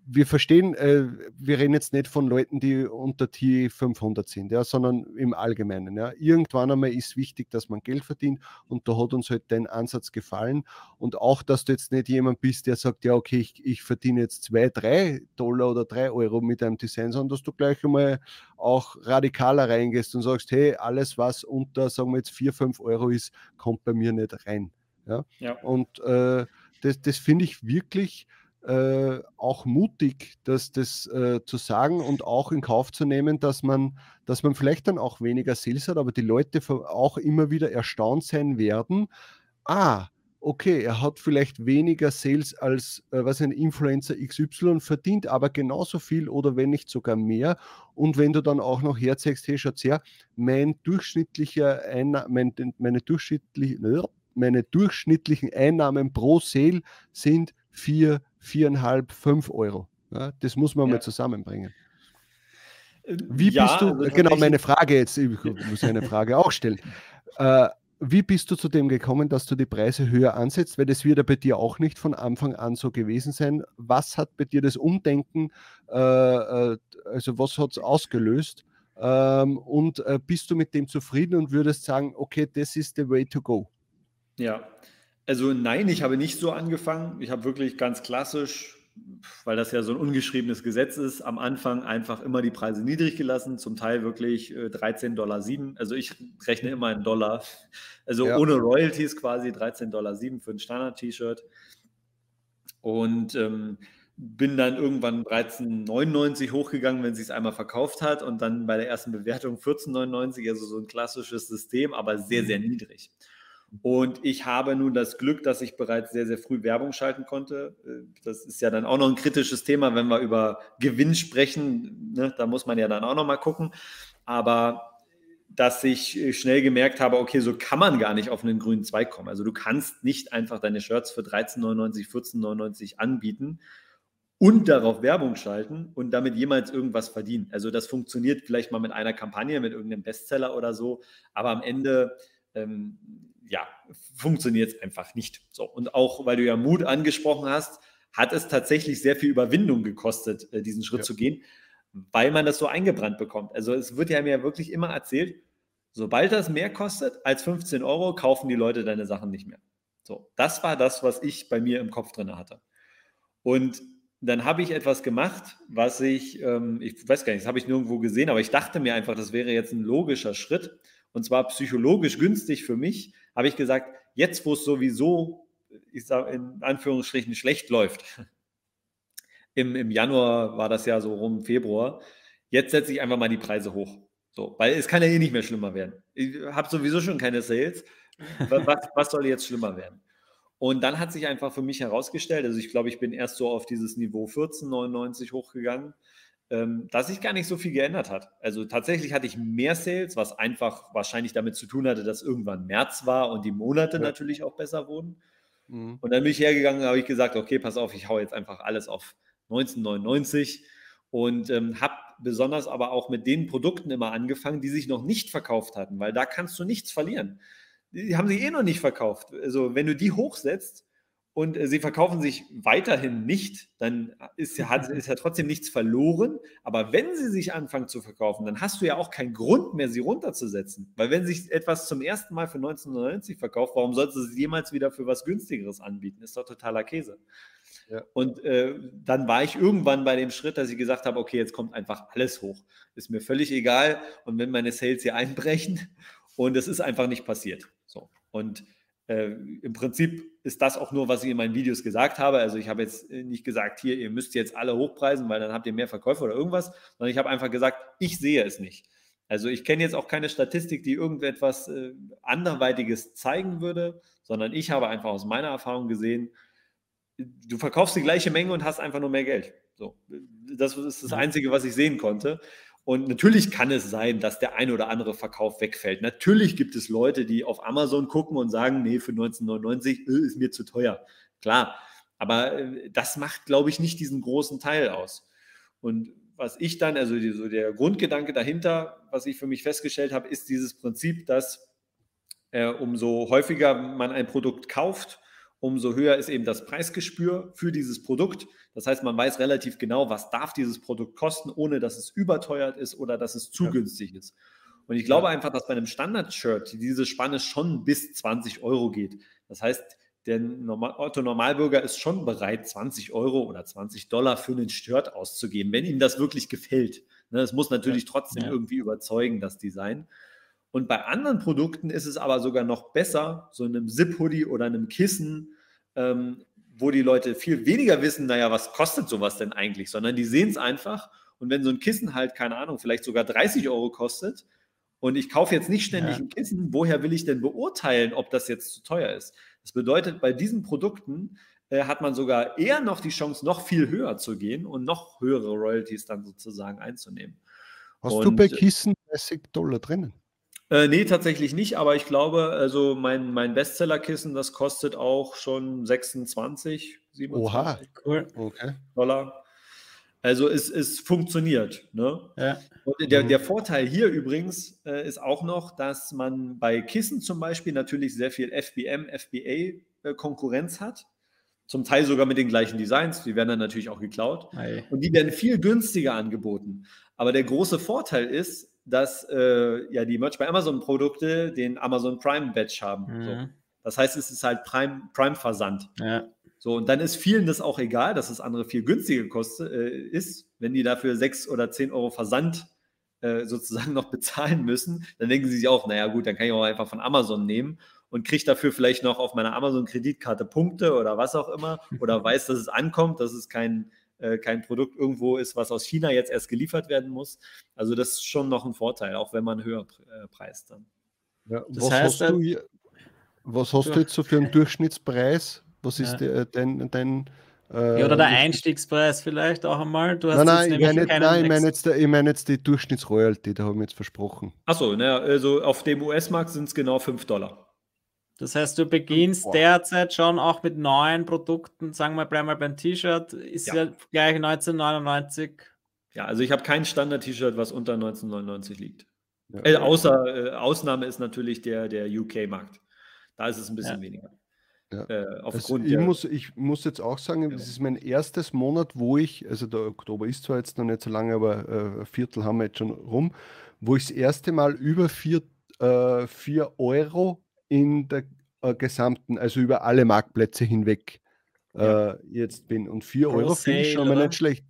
Wir verstehen, äh, wir reden jetzt nicht von Leuten, die unter T500 sind, ja, sondern im Allgemeinen. Ja. Irgendwann einmal ist wichtig, dass man Geld verdient und da hat uns halt dein Ansatz gefallen. Und auch, dass du jetzt nicht jemand bist, der sagt, ja, okay, ich, ich verdiene jetzt zwei, drei Dollar oder drei Euro mit einem Design, sondern dass du gleich einmal auch radikaler reingehst und sagst, hey, alles, was unter, sagen wir jetzt, vier, fünf Euro ist, kommt bei mir nicht rein. Ja. ja. Und äh, das, das finde ich wirklich äh, auch mutig, das, das äh, zu sagen und auch in Kauf zu nehmen, dass man, dass man vielleicht dann auch weniger Sales hat, aber die Leute auch immer wieder erstaunt sein werden. Ah, okay, er hat vielleicht weniger Sales als äh, was ein Influencer XY verdient, aber genauso viel oder wenn nicht sogar mehr. Und wenn du dann auch noch herzeigst, hey, schaut her, mein durchschnittlicher Einna mein, meine, durchschnittlich, meine durchschnittlichen Einnahmen pro Sale sind vier, viereinhalb, fünf Euro. Ja, das muss man ja. mal zusammenbringen. Äh, wie ja, bist du, also genau meine Frage jetzt, ich *laughs* muss eine Frage auch stellen. Äh, wie bist du zu dem gekommen, dass du die Preise höher ansetzt? Weil das wird ja bei dir auch nicht von Anfang an so gewesen sein. Was hat bei dir das Umdenken, äh, äh also was hat es ausgelöst? Ähm, und äh, bist du mit dem zufrieden und würdest sagen, okay, das ist the way to go? Ja, also nein, ich habe nicht so angefangen. Ich habe wirklich ganz klassisch, weil das ja so ein ungeschriebenes Gesetz ist, am Anfang einfach immer die Preise niedrig gelassen, zum Teil wirklich 13,07 äh, Dollar. Also ich rechne immer in Dollar. Also ja. ohne Royalties quasi 13,07 Dollar für ein Standard-T-Shirt. Und ähm, bin dann irgendwann 13,99 hochgegangen, wenn sie es einmal verkauft hat und dann bei der ersten Bewertung 14,99, also so ein klassisches System, aber sehr, sehr mhm. niedrig. Und ich habe nun das Glück, dass ich bereits sehr, sehr früh Werbung schalten konnte. Äh, das ist ja dann auch noch ein kritisches Thema, wenn wir über Gewinn sprechen. Ne? Da muss man ja dann auch noch mal gucken. Aber dass ich schnell gemerkt habe, okay, so kann man gar nicht auf einen grünen Zweig kommen. Also du kannst nicht einfach deine Shirts für 13,99, 14,99 anbieten und darauf Werbung schalten und damit jemals irgendwas verdienen. Also das funktioniert vielleicht mal mit einer Kampagne, mit irgendeinem Bestseller oder so, aber am Ende ähm, ja, funktioniert es einfach nicht. So, und auch, weil du ja Mut angesprochen hast, hat es tatsächlich sehr viel Überwindung gekostet, äh, diesen Schritt ja. zu gehen, weil man das so eingebrannt bekommt. Also es wird ja mir wirklich immer erzählt, sobald das mehr kostet als 15 Euro, kaufen die Leute deine Sachen nicht mehr. So, das war das, was ich bei mir im Kopf drin hatte. Und dann habe ich etwas gemacht, was ich, ähm, ich weiß gar nicht, das habe ich nirgendwo gesehen, aber ich dachte mir einfach, das wäre jetzt ein logischer Schritt und zwar psychologisch günstig für mich, habe ich gesagt, jetzt wo es sowieso, ich sage in Anführungsstrichen, schlecht läuft, *laughs* im, im Januar war das ja so rum Februar, jetzt setze ich einfach mal die Preise hoch. So, weil es kann ja eh nicht mehr schlimmer werden. Ich habe sowieso schon keine Sales. Was, was soll jetzt schlimmer werden? Und dann hat sich einfach für mich herausgestellt, also ich glaube, ich bin erst so auf dieses Niveau 14,99 hochgegangen dass sich gar nicht so viel geändert hat. Also tatsächlich hatte ich mehr Sales, was einfach wahrscheinlich damit zu tun hatte, dass irgendwann März war und die Monate ja. natürlich auch besser wurden. Mhm. Und dann bin ich hergegangen und habe ich gesagt, okay, pass auf, ich haue jetzt einfach alles auf 1999 und ähm, habe besonders aber auch mit den Produkten immer angefangen, die sich noch nicht verkauft hatten, weil da kannst du nichts verlieren. Die haben sich eh noch nicht verkauft. Also wenn du die hochsetzt, und äh, sie verkaufen sich weiterhin nicht, dann ist ja, hat, ist ja trotzdem nichts verloren. Aber wenn sie sich anfangen zu verkaufen, dann hast du ja auch keinen Grund mehr, sie runterzusetzen. Weil wenn sich etwas zum ersten Mal für 1990 verkauft, warum sollst du es jemals wieder für was günstigeres anbieten? Ist doch totaler Käse. Ja. Und äh, dann war ich irgendwann bei dem Schritt, dass ich gesagt habe, okay, jetzt kommt einfach alles hoch. Ist mir völlig egal. Und wenn meine Sales hier einbrechen und es ist einfach nicht passiert. So. Und äh, Im Prinzip ist das auch nur, was ich in meinen Videos gesagt habe. Also ich habe jetzt nicht gesagt, hier, ihr müsst jetzt alle hochpreisen, weil dann habt ihr mehr Verkäufe oder irgendwas, sondern ich habe einfach gesagt, ich sehe es nicht. Also ich kenne jetzt auch keine Statistik, die irgendetwas äh, anderweitiges zeigen würde, sondern ich habe einfach aus meiner Erfahrung gesehen, du verkaufst die gleiche Menge und hast einfach nur mehr Geld. So, das ist das Einzige, was ich sehen konnte. Und natürlich kann es sein, dass der ein oder andere Verkauf wegfällt. Natürlich gibt es Leute, die auf Amazon gucken und sagen, nee, für 1999 äh, ist mir zu teuer. Klar, aber äh, das macht, glaube ich, nicht diesen großen Teil aus. Und was ich dann, also die, so der Grundgedanke dahinter, was ich für mich festgestellt habe, ist dieses Prinzip, dass äh, umso häufiger man ein Produkt kauft, umso höher ist eben das Preisgespür für dieses Produkt. Das heißt, man weiß relativ genau, was darf dieses Produkt kosten, ohne dass es überteuert ist oder dass es zu ja. günstig ist. Und ich glaube ja. einfach, dass bei einem Standard-Shirt diese Spanne schon bis 20 Euro geht. Das heißt, der Otto Normalbürger ist schon bereit, 20 Euro oder 20 Dollar für einen Shirt auszugeben, wenn ihm das wirklich gefällt. Ne, es muss natürlich ja. trotzdem irgendwie überzeugen, das Design. Und bei anderen Produkten ist es aber sogar noch besser, so einem Zip-Hoodie oder einem Kissen, ähm, wo die Leute viel weniger wissen, naja, was kostet sowas denn eigentlich, sondern die sehen es einfach. Und wenn so ein Kissen halt, keine Ahnung, vielleicht sogar 30 Euro kostet und ich kaufe jetzt nicht ständig ja. ein Kissen, woher will ich denn beurteilen, ob das jetzt zu teuer ist? Das bedeutet, bei diesen Produkten äh, hat man sogar eher noch die Chance, noch viel höher zu gehen und noch höhere Royalties dann sozusagen einzunehmen. Hast und, du bei Kissen 30 Dollar drinnen? Äh, nee, tatsächlich nicht, aber ich glaube, also mein, mein Bestsellerkissen, das kostet auch schon 26, 27 Oha. Okay. Dollar. Also es, es funktioniert. Ne? Ja. Und der, mhm. der Vorteil hier übrigens äh, ist auch noch, dass man bei Kissen zum Beispiel natürlich sehr viel FBM, FBA-Konkurrenz äh, hat. Zum Teil sogar mit den gleichen Designs. Die werden dann natürlich auch geklaut. Ei. Und die werden viel günstiger angeboten. Aber der große Vorteil ist, dass äh, ja die Merch bei Amazon Produkte den Amazon Prime Badge haben. Mhm. So. Das heißt, es ist halt Prime, Prime Versand. Ja. So, und dann ist vielen das auch egal, dass das andere viel günstiger kostet, äh, ist, wenn die dafür 6 oder 10 Euro Versand äh, sozusagen noch bezahlen müssen, dann denken sie sich auch, naja gut, dann kann ich auch einfach von Amazon nehmen und kriege dafür vielleicht noch auf meiner Amazon-Kreditkarte Punkte oder was auch immer oder *laughs* weiß, dass es ankommt, dass es kein äh, kein Produkt irgendwo ist, was aus China jetzt erst geliefert werden muss. Also das ist schon noch ein Vorteil, auch wenn man höher äh, preist dann. Ja, was, heißt, hast du, hier, was hast du jetzt so für einen Durchschnittspreis? Was ist ja. dein, dein äh, ja, oder der Einstiegspreis vielleicht auch einmal. Du hast nein, nein, ich meine, nicht, nein ich meine jetzt, ich mein jetzt die Durchschnittsroyalty, da haben wir jetzt versprochen. Achso, naja, also auf dem US-Markt sind es genau 5 Dollar. Das heißt, du beginnst Boah. derzeit schon auch mit neuen Produkten, sagen wir bleib mal beim T-Shirt, ist ja. ja gleich 1999. Ja, also ich habe kein Standard-T-Shirt, was unter 1999 liegt. Ja. Äh, außer äh, Ausnahme ist natürlich der, der UK-Markt. Da ist es ein bisschen ja. weniger. Ja. Äh, also ich, muss, ich muss jetzt auch sagen, das ist mein erstes Monat, wo ich, also der Oktober ist zwar jetzt noch nicht so lange, aber äh, ein Viertel haben wir jetzt schon rum, wo ich das erste Mal über 4 äh, Euro in der äh, gesamten, also über alle Marktplätze hinweg ja. äh, jetzt bin. Und 4 Euro finde ich schon mal nicht schlecht.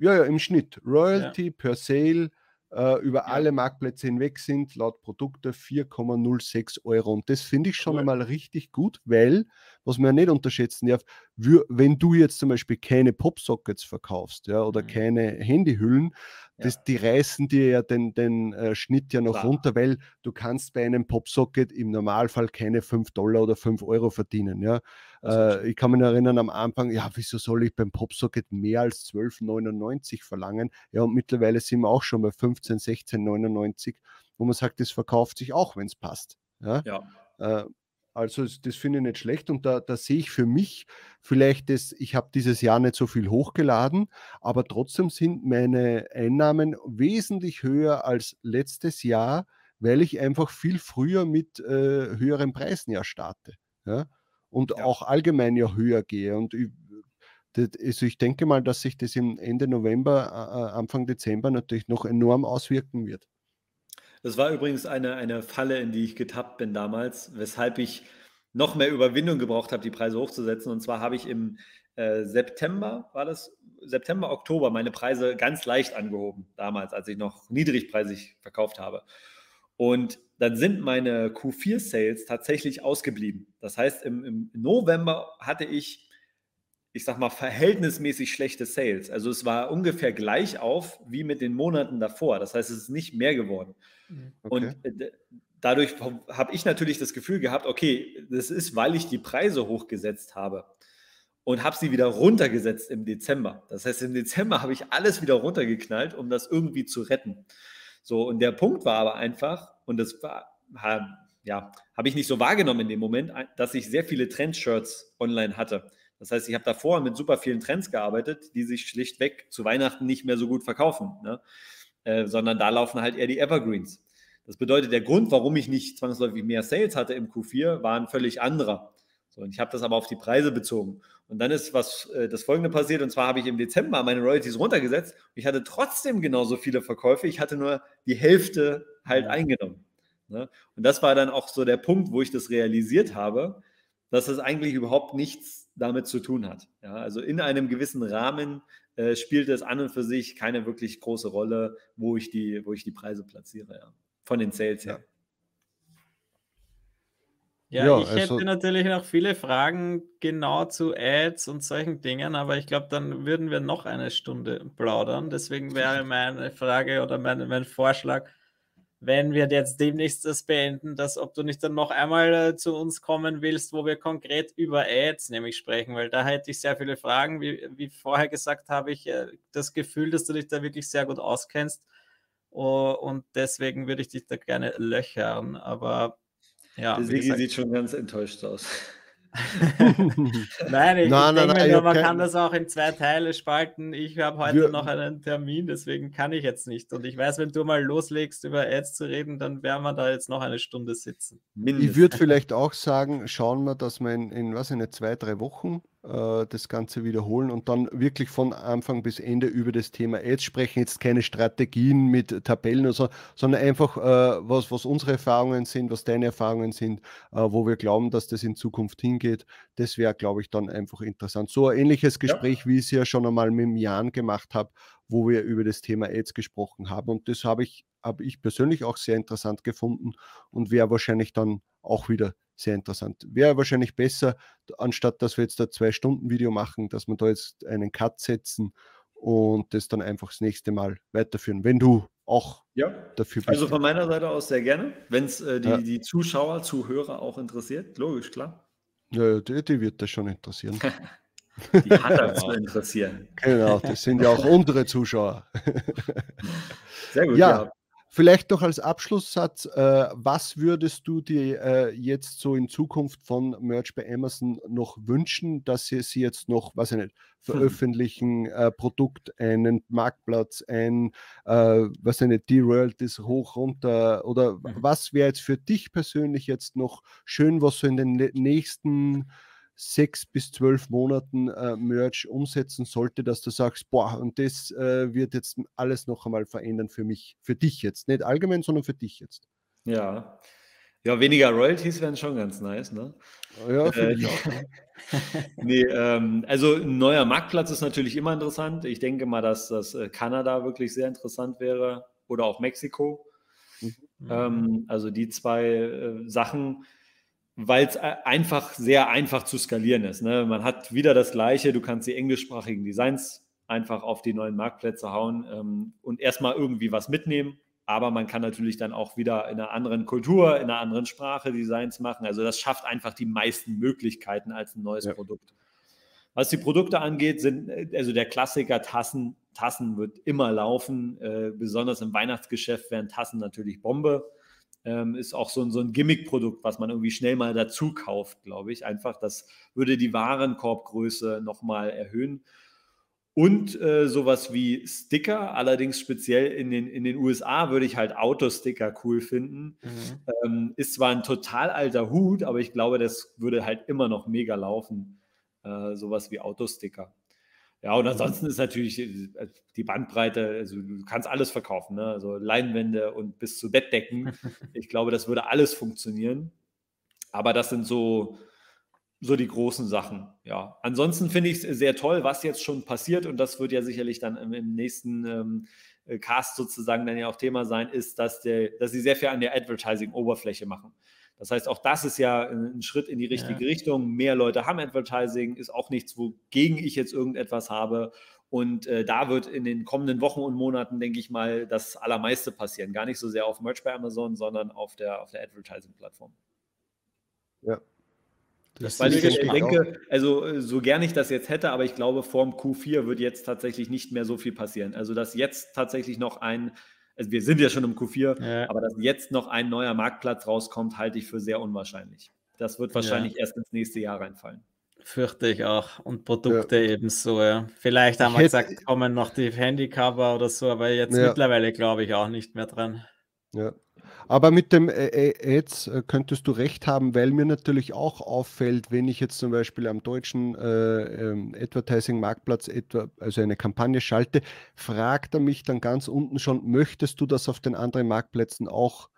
Ja, ja, im Schnitt. Royalty ja. per Sale äh, über ja. alle Marktplätze hinweg sind laut Produkte 4,06 Euro. Und das finde ich schon cool. einmal richtig gut, weil, was man ja nicht unterschätzen darf, wenn du jetzt zum Beispiel keine Popsockets verkaufst ja, oder mhm. keine Handyhüllen, das, die reißen dir ja den, den äh, Schnitt ja noch Klar. runter, weil du kannst bei einem Popsocket im Normalfall keine 5 Dollar oder 5 Euro verdienen. Ja. Äh, ich kann mich erinnern am Anfang, ja, wieso soll ich beim Popsocket mehr als 12,99 verlangen? Ja, und mittlerweile sind wir auch schon bei 15, 16,99, wo man sagt, das verkauft sich auch, wenn es passt. Ja. ja. Äh, also das finde ich nicht schlecht und da, da sehe ich für mich vielleicht, das, ich habe dieses Jahr nicht so viel hochgeladen, aber trotzdem sind meine Einnahmen wesentlich höher als letztes Jahr, weil ich einfach viel früher mit äh, höheren Preisen ja starte. Ja? Und ja. auch allgemein ja höher gehe. Und ich, das, also ich denke mal, dass sich das im Ende November, äh, Anfang Dezember natürlich noch enorm auswirken wird. Das war übrigens eine, eine Falle, in die ich getappt bin damals, weshalb ich noch mehr Überwindung gebraucht habe, die Preise hochzusetzen. Und zwar habe ich im äh, September, war das September, Oktober, meine Preise ganz leicht angehoben, damals, als ich noch niedrigpreisig verkauft habe. Und dann sind meine Q4-Sales tatsächlich ausgeblieben. Das heißt, im, im November hatte ich ich sag mal, verhältnismäßig schlechte Sales. Also es war ungefähr gleich auf wie mit den Monaten davor. Das heißt, es ist nicht mehr geworden. Okay. Und äh, dadurch habe ich natürlich das Gefühl gehabt, okay, das ist, weil ich die Preise hochgesetzt habe und habe sie wieder runtergesetzt im Dezember. Das heißt, im Dezember habe ich alles wieder runtergeknallt, um das irgendwie zu retten. So, und der Punkt war aber einfach, und das war, ja, habe ich nicht so wahrgenommen in dem Moment, dass ich sehr viele Trendshirts online hatte. Das heißt, ich habe davor mit super vielen Trends gearbeitet, die sich schlichtweg zu Weihnachten nicht mehr so gut verkaufen, ne? Äh, sondern da laufen halt eher die Evergreens. Das bedeutet, der Grund, warum ich nicht zwangsläufig mehr Sales hatte im Q4, war ein völlig anderer. So, und ich habe das aber auf die Preise bezogen. Und dann ist was äh, das folgende passiert, und zwar habe ich im Dezember meine Royalties runtergesetzt und ich hatte trotzdem genauso viele Verkäufe. Ich hatte nur die Hälfte halt eingenommen. Ne? Und das war dann auch so der Punkt, wo ich das realisiert habe, dass es eigentlich überhaupt nichts damit zu tun hat. Ja, also in einem gewissen Rahmen äh, spielt es an und für sich keine wirklich große Rolle, wo ich die, wo ich die Preise platziere, ja. Von den Sales her. Ja, ja ich also, hätte natürlich noch viele Fragen genau zu Ads und solchen Dingen, aber ich glaube, dann würden wir noch eine Stunde plaudern. Deswegen wäre *laughs* meine Frage oder mein, mein Vorschlag, wenn wir jetzt demnächst das beenden, dass ob du nicht dann noch einmal äh, zu uns kommen willst, wo wir konkret über Ads nämlich sprechen, weil da hätte ich sehr viele Fragen. Wie, wie vorher gesagt, habe ich äh, das Gefühl, dass du dich da wirklich sehr gut auskennst. Uh, und deswegen würde ich dich da gerne löchern. Aber ja. Sigi sieht schon ganz enttäuscht aus. *laughs* nein, ich, nein, denke nein, mir, man kann das auch in zwei Teile spalten. Ich habe heute wir, noch einen Termin, deswegen kann ich jetzt nicht. Und ich weiß, wenn du mal loslegst, über Ads zu reden, dann werden wir da jetzt noch eine Stunde sitzen. Mindestens. Ich würde vielleicht auch sagen, schauen wir, dass wir in, in was, in zwei, drei Wochen äh, das Ganze wiederholen und dann wirklich von Anfang bis Ende über das Thema Ads sprechen. Jetzt keine Strategien mit Tabellen oder so, sondern einfach, äh, was, was unsere Erfahrungen sind, was deine Erfahrungen sind, äh, wo wir glauben, dass das in Zukunft hingeht. Das wäre, glaube ich, dann einfach interessant. So ein ähnliches Gespräch, ja. wie ich es ja schon einmal mit dem Jan gemacht habe, wo wir über das Thema Ads gesprochen haben. Und das habe ich, habe ich persönlich auch sehr interessant gefunden und wäre wahrscheinlich dann auch wieder sehr interessant. Wäre wahrscheinlich besser, anstatt dass wir jetzt da zwei Stunden Video machen, dass wir da jetzt einen Cut setzen und das dann einfach das nächste Mal weiterführen, wenn du auch ja. dafür bist. Also von meiner Seite aus sehr gerne, wenn es äh, die, ja. die Zuschauer, Zuhörer auch interessiert, logisch, klar. Ja, die, die wird das schon interessieren. *laughs* die hat das zu interessieren. Genau, das sind ja auch *laughs* unsere Zuschauer. Sehr gut, ja. ja. Vielleicht noch als Abschlusssatz, äh, was würdest du dir äh, jetzt so in Zukunft von Merch bei Amazon noch wünschen, dass sie, sie jetzt noch, was ich nicht, veröffentlichen, *laughs* äh, Produkt, einen Marktplatz, ein, äh, was ich nicht, die Royalties hoch, runter oder mhm. was wäre jetzt für dich persönlich jetzt noch schön, was so in den nächsten sechs bis zwölf Monaten äh, Merch umsetzen sollte, dass du sagst, boah, und das äh, wird jetzt alles noch einmal verändern für mich, für dich jetzt. Nicht allgemein, sondern für dich jetzt. Ja. Ja, weniger Royalties wären schon ganz nice, ne? Ja, äh, ich auch. *laughs* nee, ähm, also ein neuer Marktplatz ist natürlich immer interessant. Ich denke mal, dass das äh, Kanada wirklich sehr interessant wäre oder auch Mexiko. Mhm. Ähm, also die zwei äh, Sachen weil es einfach sehr einfach zu skalieren ist. Ne? Man hat wieder das Gleiche, du kannst die englischsprachigen Designs einfach auf die neuen Marktplätze hauen ähm, und erstmal irgendwie was mitnehmen. Aber man kann natürlich dann auch wieder in einer anderen Kultur, in einer anderen Sprache Designs machen. Also das schafft einfach die meisten Möglichkeiten als ein neues ja. Produkt. Was die Produkte angeht, sind äh, also der Klassiker Tassen. Tassen wird immer laufen. Äh, besonders im Weihnachtsgeschäft wären Tassen natürlich Bombe. Ähm, ist auch so ein, so ein Gimmick-Produkt, was man irgendwie schnell mal dazu kauft, glaube ich. Einfach, das würde die Warenkorbgröße nochmal erhöhen. Und äh, sowas wie Sticker, allerdings speziell in den, in den USA würde ich halt Autosticker cool finden. Mhm. Ähm, ist zwar ein total alter Hut, aber ich glaube, das würde halt immer noch mega laufen. Äh, sowas wie Autosticker. Ja, und ansonsten ist natürlich äh, die Bandbreite, also du kannst alles verkaufen, ne? also Leinwände und bis zu Bettdecken. *laughs* Ich glaube, das würde alles funktionieren. Aber das sind so, so die großen Sachen. Ja, ansonsten finde ich es sehr toll, was jetzt schon passiert und das wird ja sicherlich dann im, im nächsten ähm, äh, Cast sozusagen dann ja auch Thema sein, ist, dass, der, dass sie sehr viel an der Advertising-Oberfläche machen. Das heißt, auch das ist ja ein Schritt in die richtige ja. Richtung. Mehr Leute haben Advertising, ist auch nichts, wogegen ich jetzt irgendetwas habe. Und äh, da wird in den kommenden Wochen und Monaten, denke ich mal, das Allermeiste passieren. Gar nicht so sehr auf Merch bei Amazon, sondern auf der, auf der Advertising-Plattform. Ja. Das Weil ich, ich denke, also äh, so gern ich das jetzt hätte, aber ich glaube, vorm Q4 wird jetzt tatsächlich nicht mehr so viel passieren. Also, dass jetzt tatsächlich noch ein also wir sind ja schon im Q4, ja. aber dass jetzt noch ein neuer Marktplatz rauskommt, halte ich für sehr unwahrscheinlich. Das wird wahrscheinlich ja. erst ins nächste Jahr reinfallen. Fürchte ich auch. Und Produkte ja. ebenso, ja. Vielleicht haben ich wir gesagt, kommen noch die Handycover oder so, aber jetzt mittlerweile glaube ich auch nicht mehr dran. Ja. Aber mit dem Ads könntest du recht haben, weil mir natürlich auch auffällt, wenn ich jetzt zum Beispiel am deutschen äh, ähm, Advertising-Marktplatz etwa, also eine Kampagne schalte, fragt er mich dann ganz unten schon, möchtest du das auf den anderen Marktplätzen auch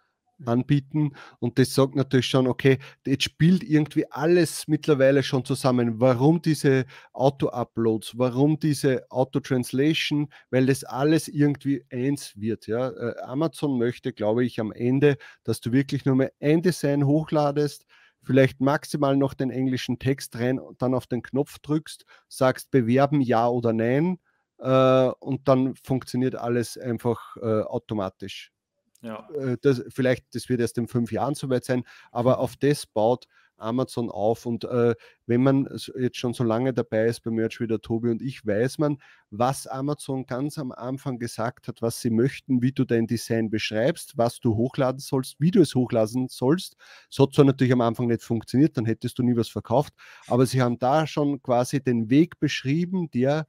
anbieten. Und das sagt natürlich schon, okay, jetzt spielt irgendwie alles mittlerweile schon zusammen. Warum diese Auto-Uploads, warum diese Auto-Translation, weil das alles irgendwie eins wird. Ja? Äh, Amazon möchte, glaube ich, am Ende, dass du wirklich nur mehr ein Design hochladest, vielleicht maximal noch den englischen Text rein und dann auf den Knopf drückst, sagst bewerben ja oder nein äh, und dann funktioniert alles einfach äh, automatisch. Ja. Äh, das, vielleicht, das wird erst in fünf Jahren soweit sein, aber auf das baut Amazon auf. Und äh, wenn man jetzt schon so lange dabei ist bei Merch wie der Tobi und ich, weiß man, was Amazon ganz am Anfang gesagt hat, was sie möchten, wie du dein Design beschreibst, was du hochladen sollst, wie du es hochladen sollst. Es hat zwar natürlich am Anfang nicht funktioniert, dann hättest du nie was verkauft, aber sie haben da schon quasi den Weg beschrieben, der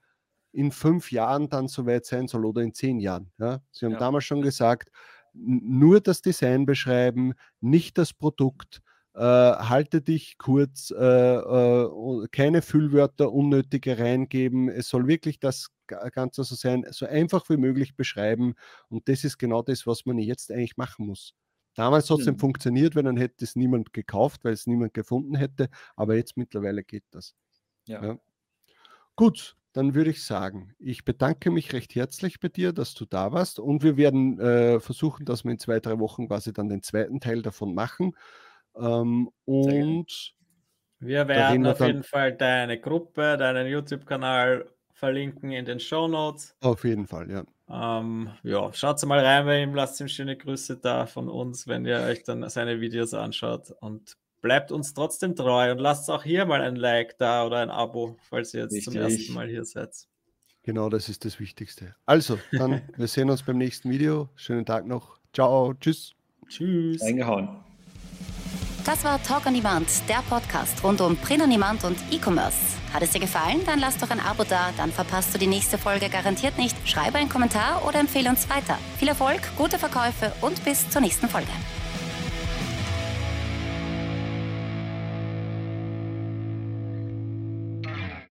in fünf Jahren dann soweit sein soll oder in zehn Jahren. Ja? Sie haben ja. damals schon gesagt, nur das Design beschreiben, nicht das Produkt. Äh, halte dich kurz, äh, äh, keine Füllwörter unnötige reingeben. Es soll wirklich das Ganze so sein, so einfach wie möglich beschreiben. Und das ist genau das, was man jetzt eigentlich machen muss. Damals hat es mhm. funktioniert, wenn dann hätte es niemand gekauft, weil es niemand gefunden hätte. Aber jetzt mittlerweile geht das. Ja. ja. Gut, dann würde ich sagen, ich bedanke mich recht herzlich bei dir, dass du da warst und wir werden äh, versuchen, dass wir in zwei, drei Wochen quasi dann den zweiten Teil davon machen. Ähm, und wir werden auf jeden Fall deine Gruppe, deinen YouTube-Kanal verlinken in den Show Notes. Auf jeden Fall, ja. Ähm, ja, schaut mal rein bei ihm, lasst ihm schöne Grüße da von uns, wenn ihr euch dann seine Videos anschaut und bleibt uns trotzdem treu und lasst auch hier mal ein Like da oder ein Abo, falls ihr jetzt Richtig. zum ersten Mal hier seid. Genau, das ist das Wichtigste. Also, dann, *laughs* wir sehen uns beim nächsten Video. Schönen Tag noch. Ciao, tschüss. Tschüss. Eingehauen. Das war Talk on Demand, der Podcast rund um Print on Demand und E-Commerce. Hat es dir gefallen? Dann lass doch ein Abo da, dann verpasst du die nächste Folge garantiert nicht. Schreibe einen Kommentar oder empfehle uns weiter. Viel Erfolg, gute Verkäufe und bis zur nächsten Folge.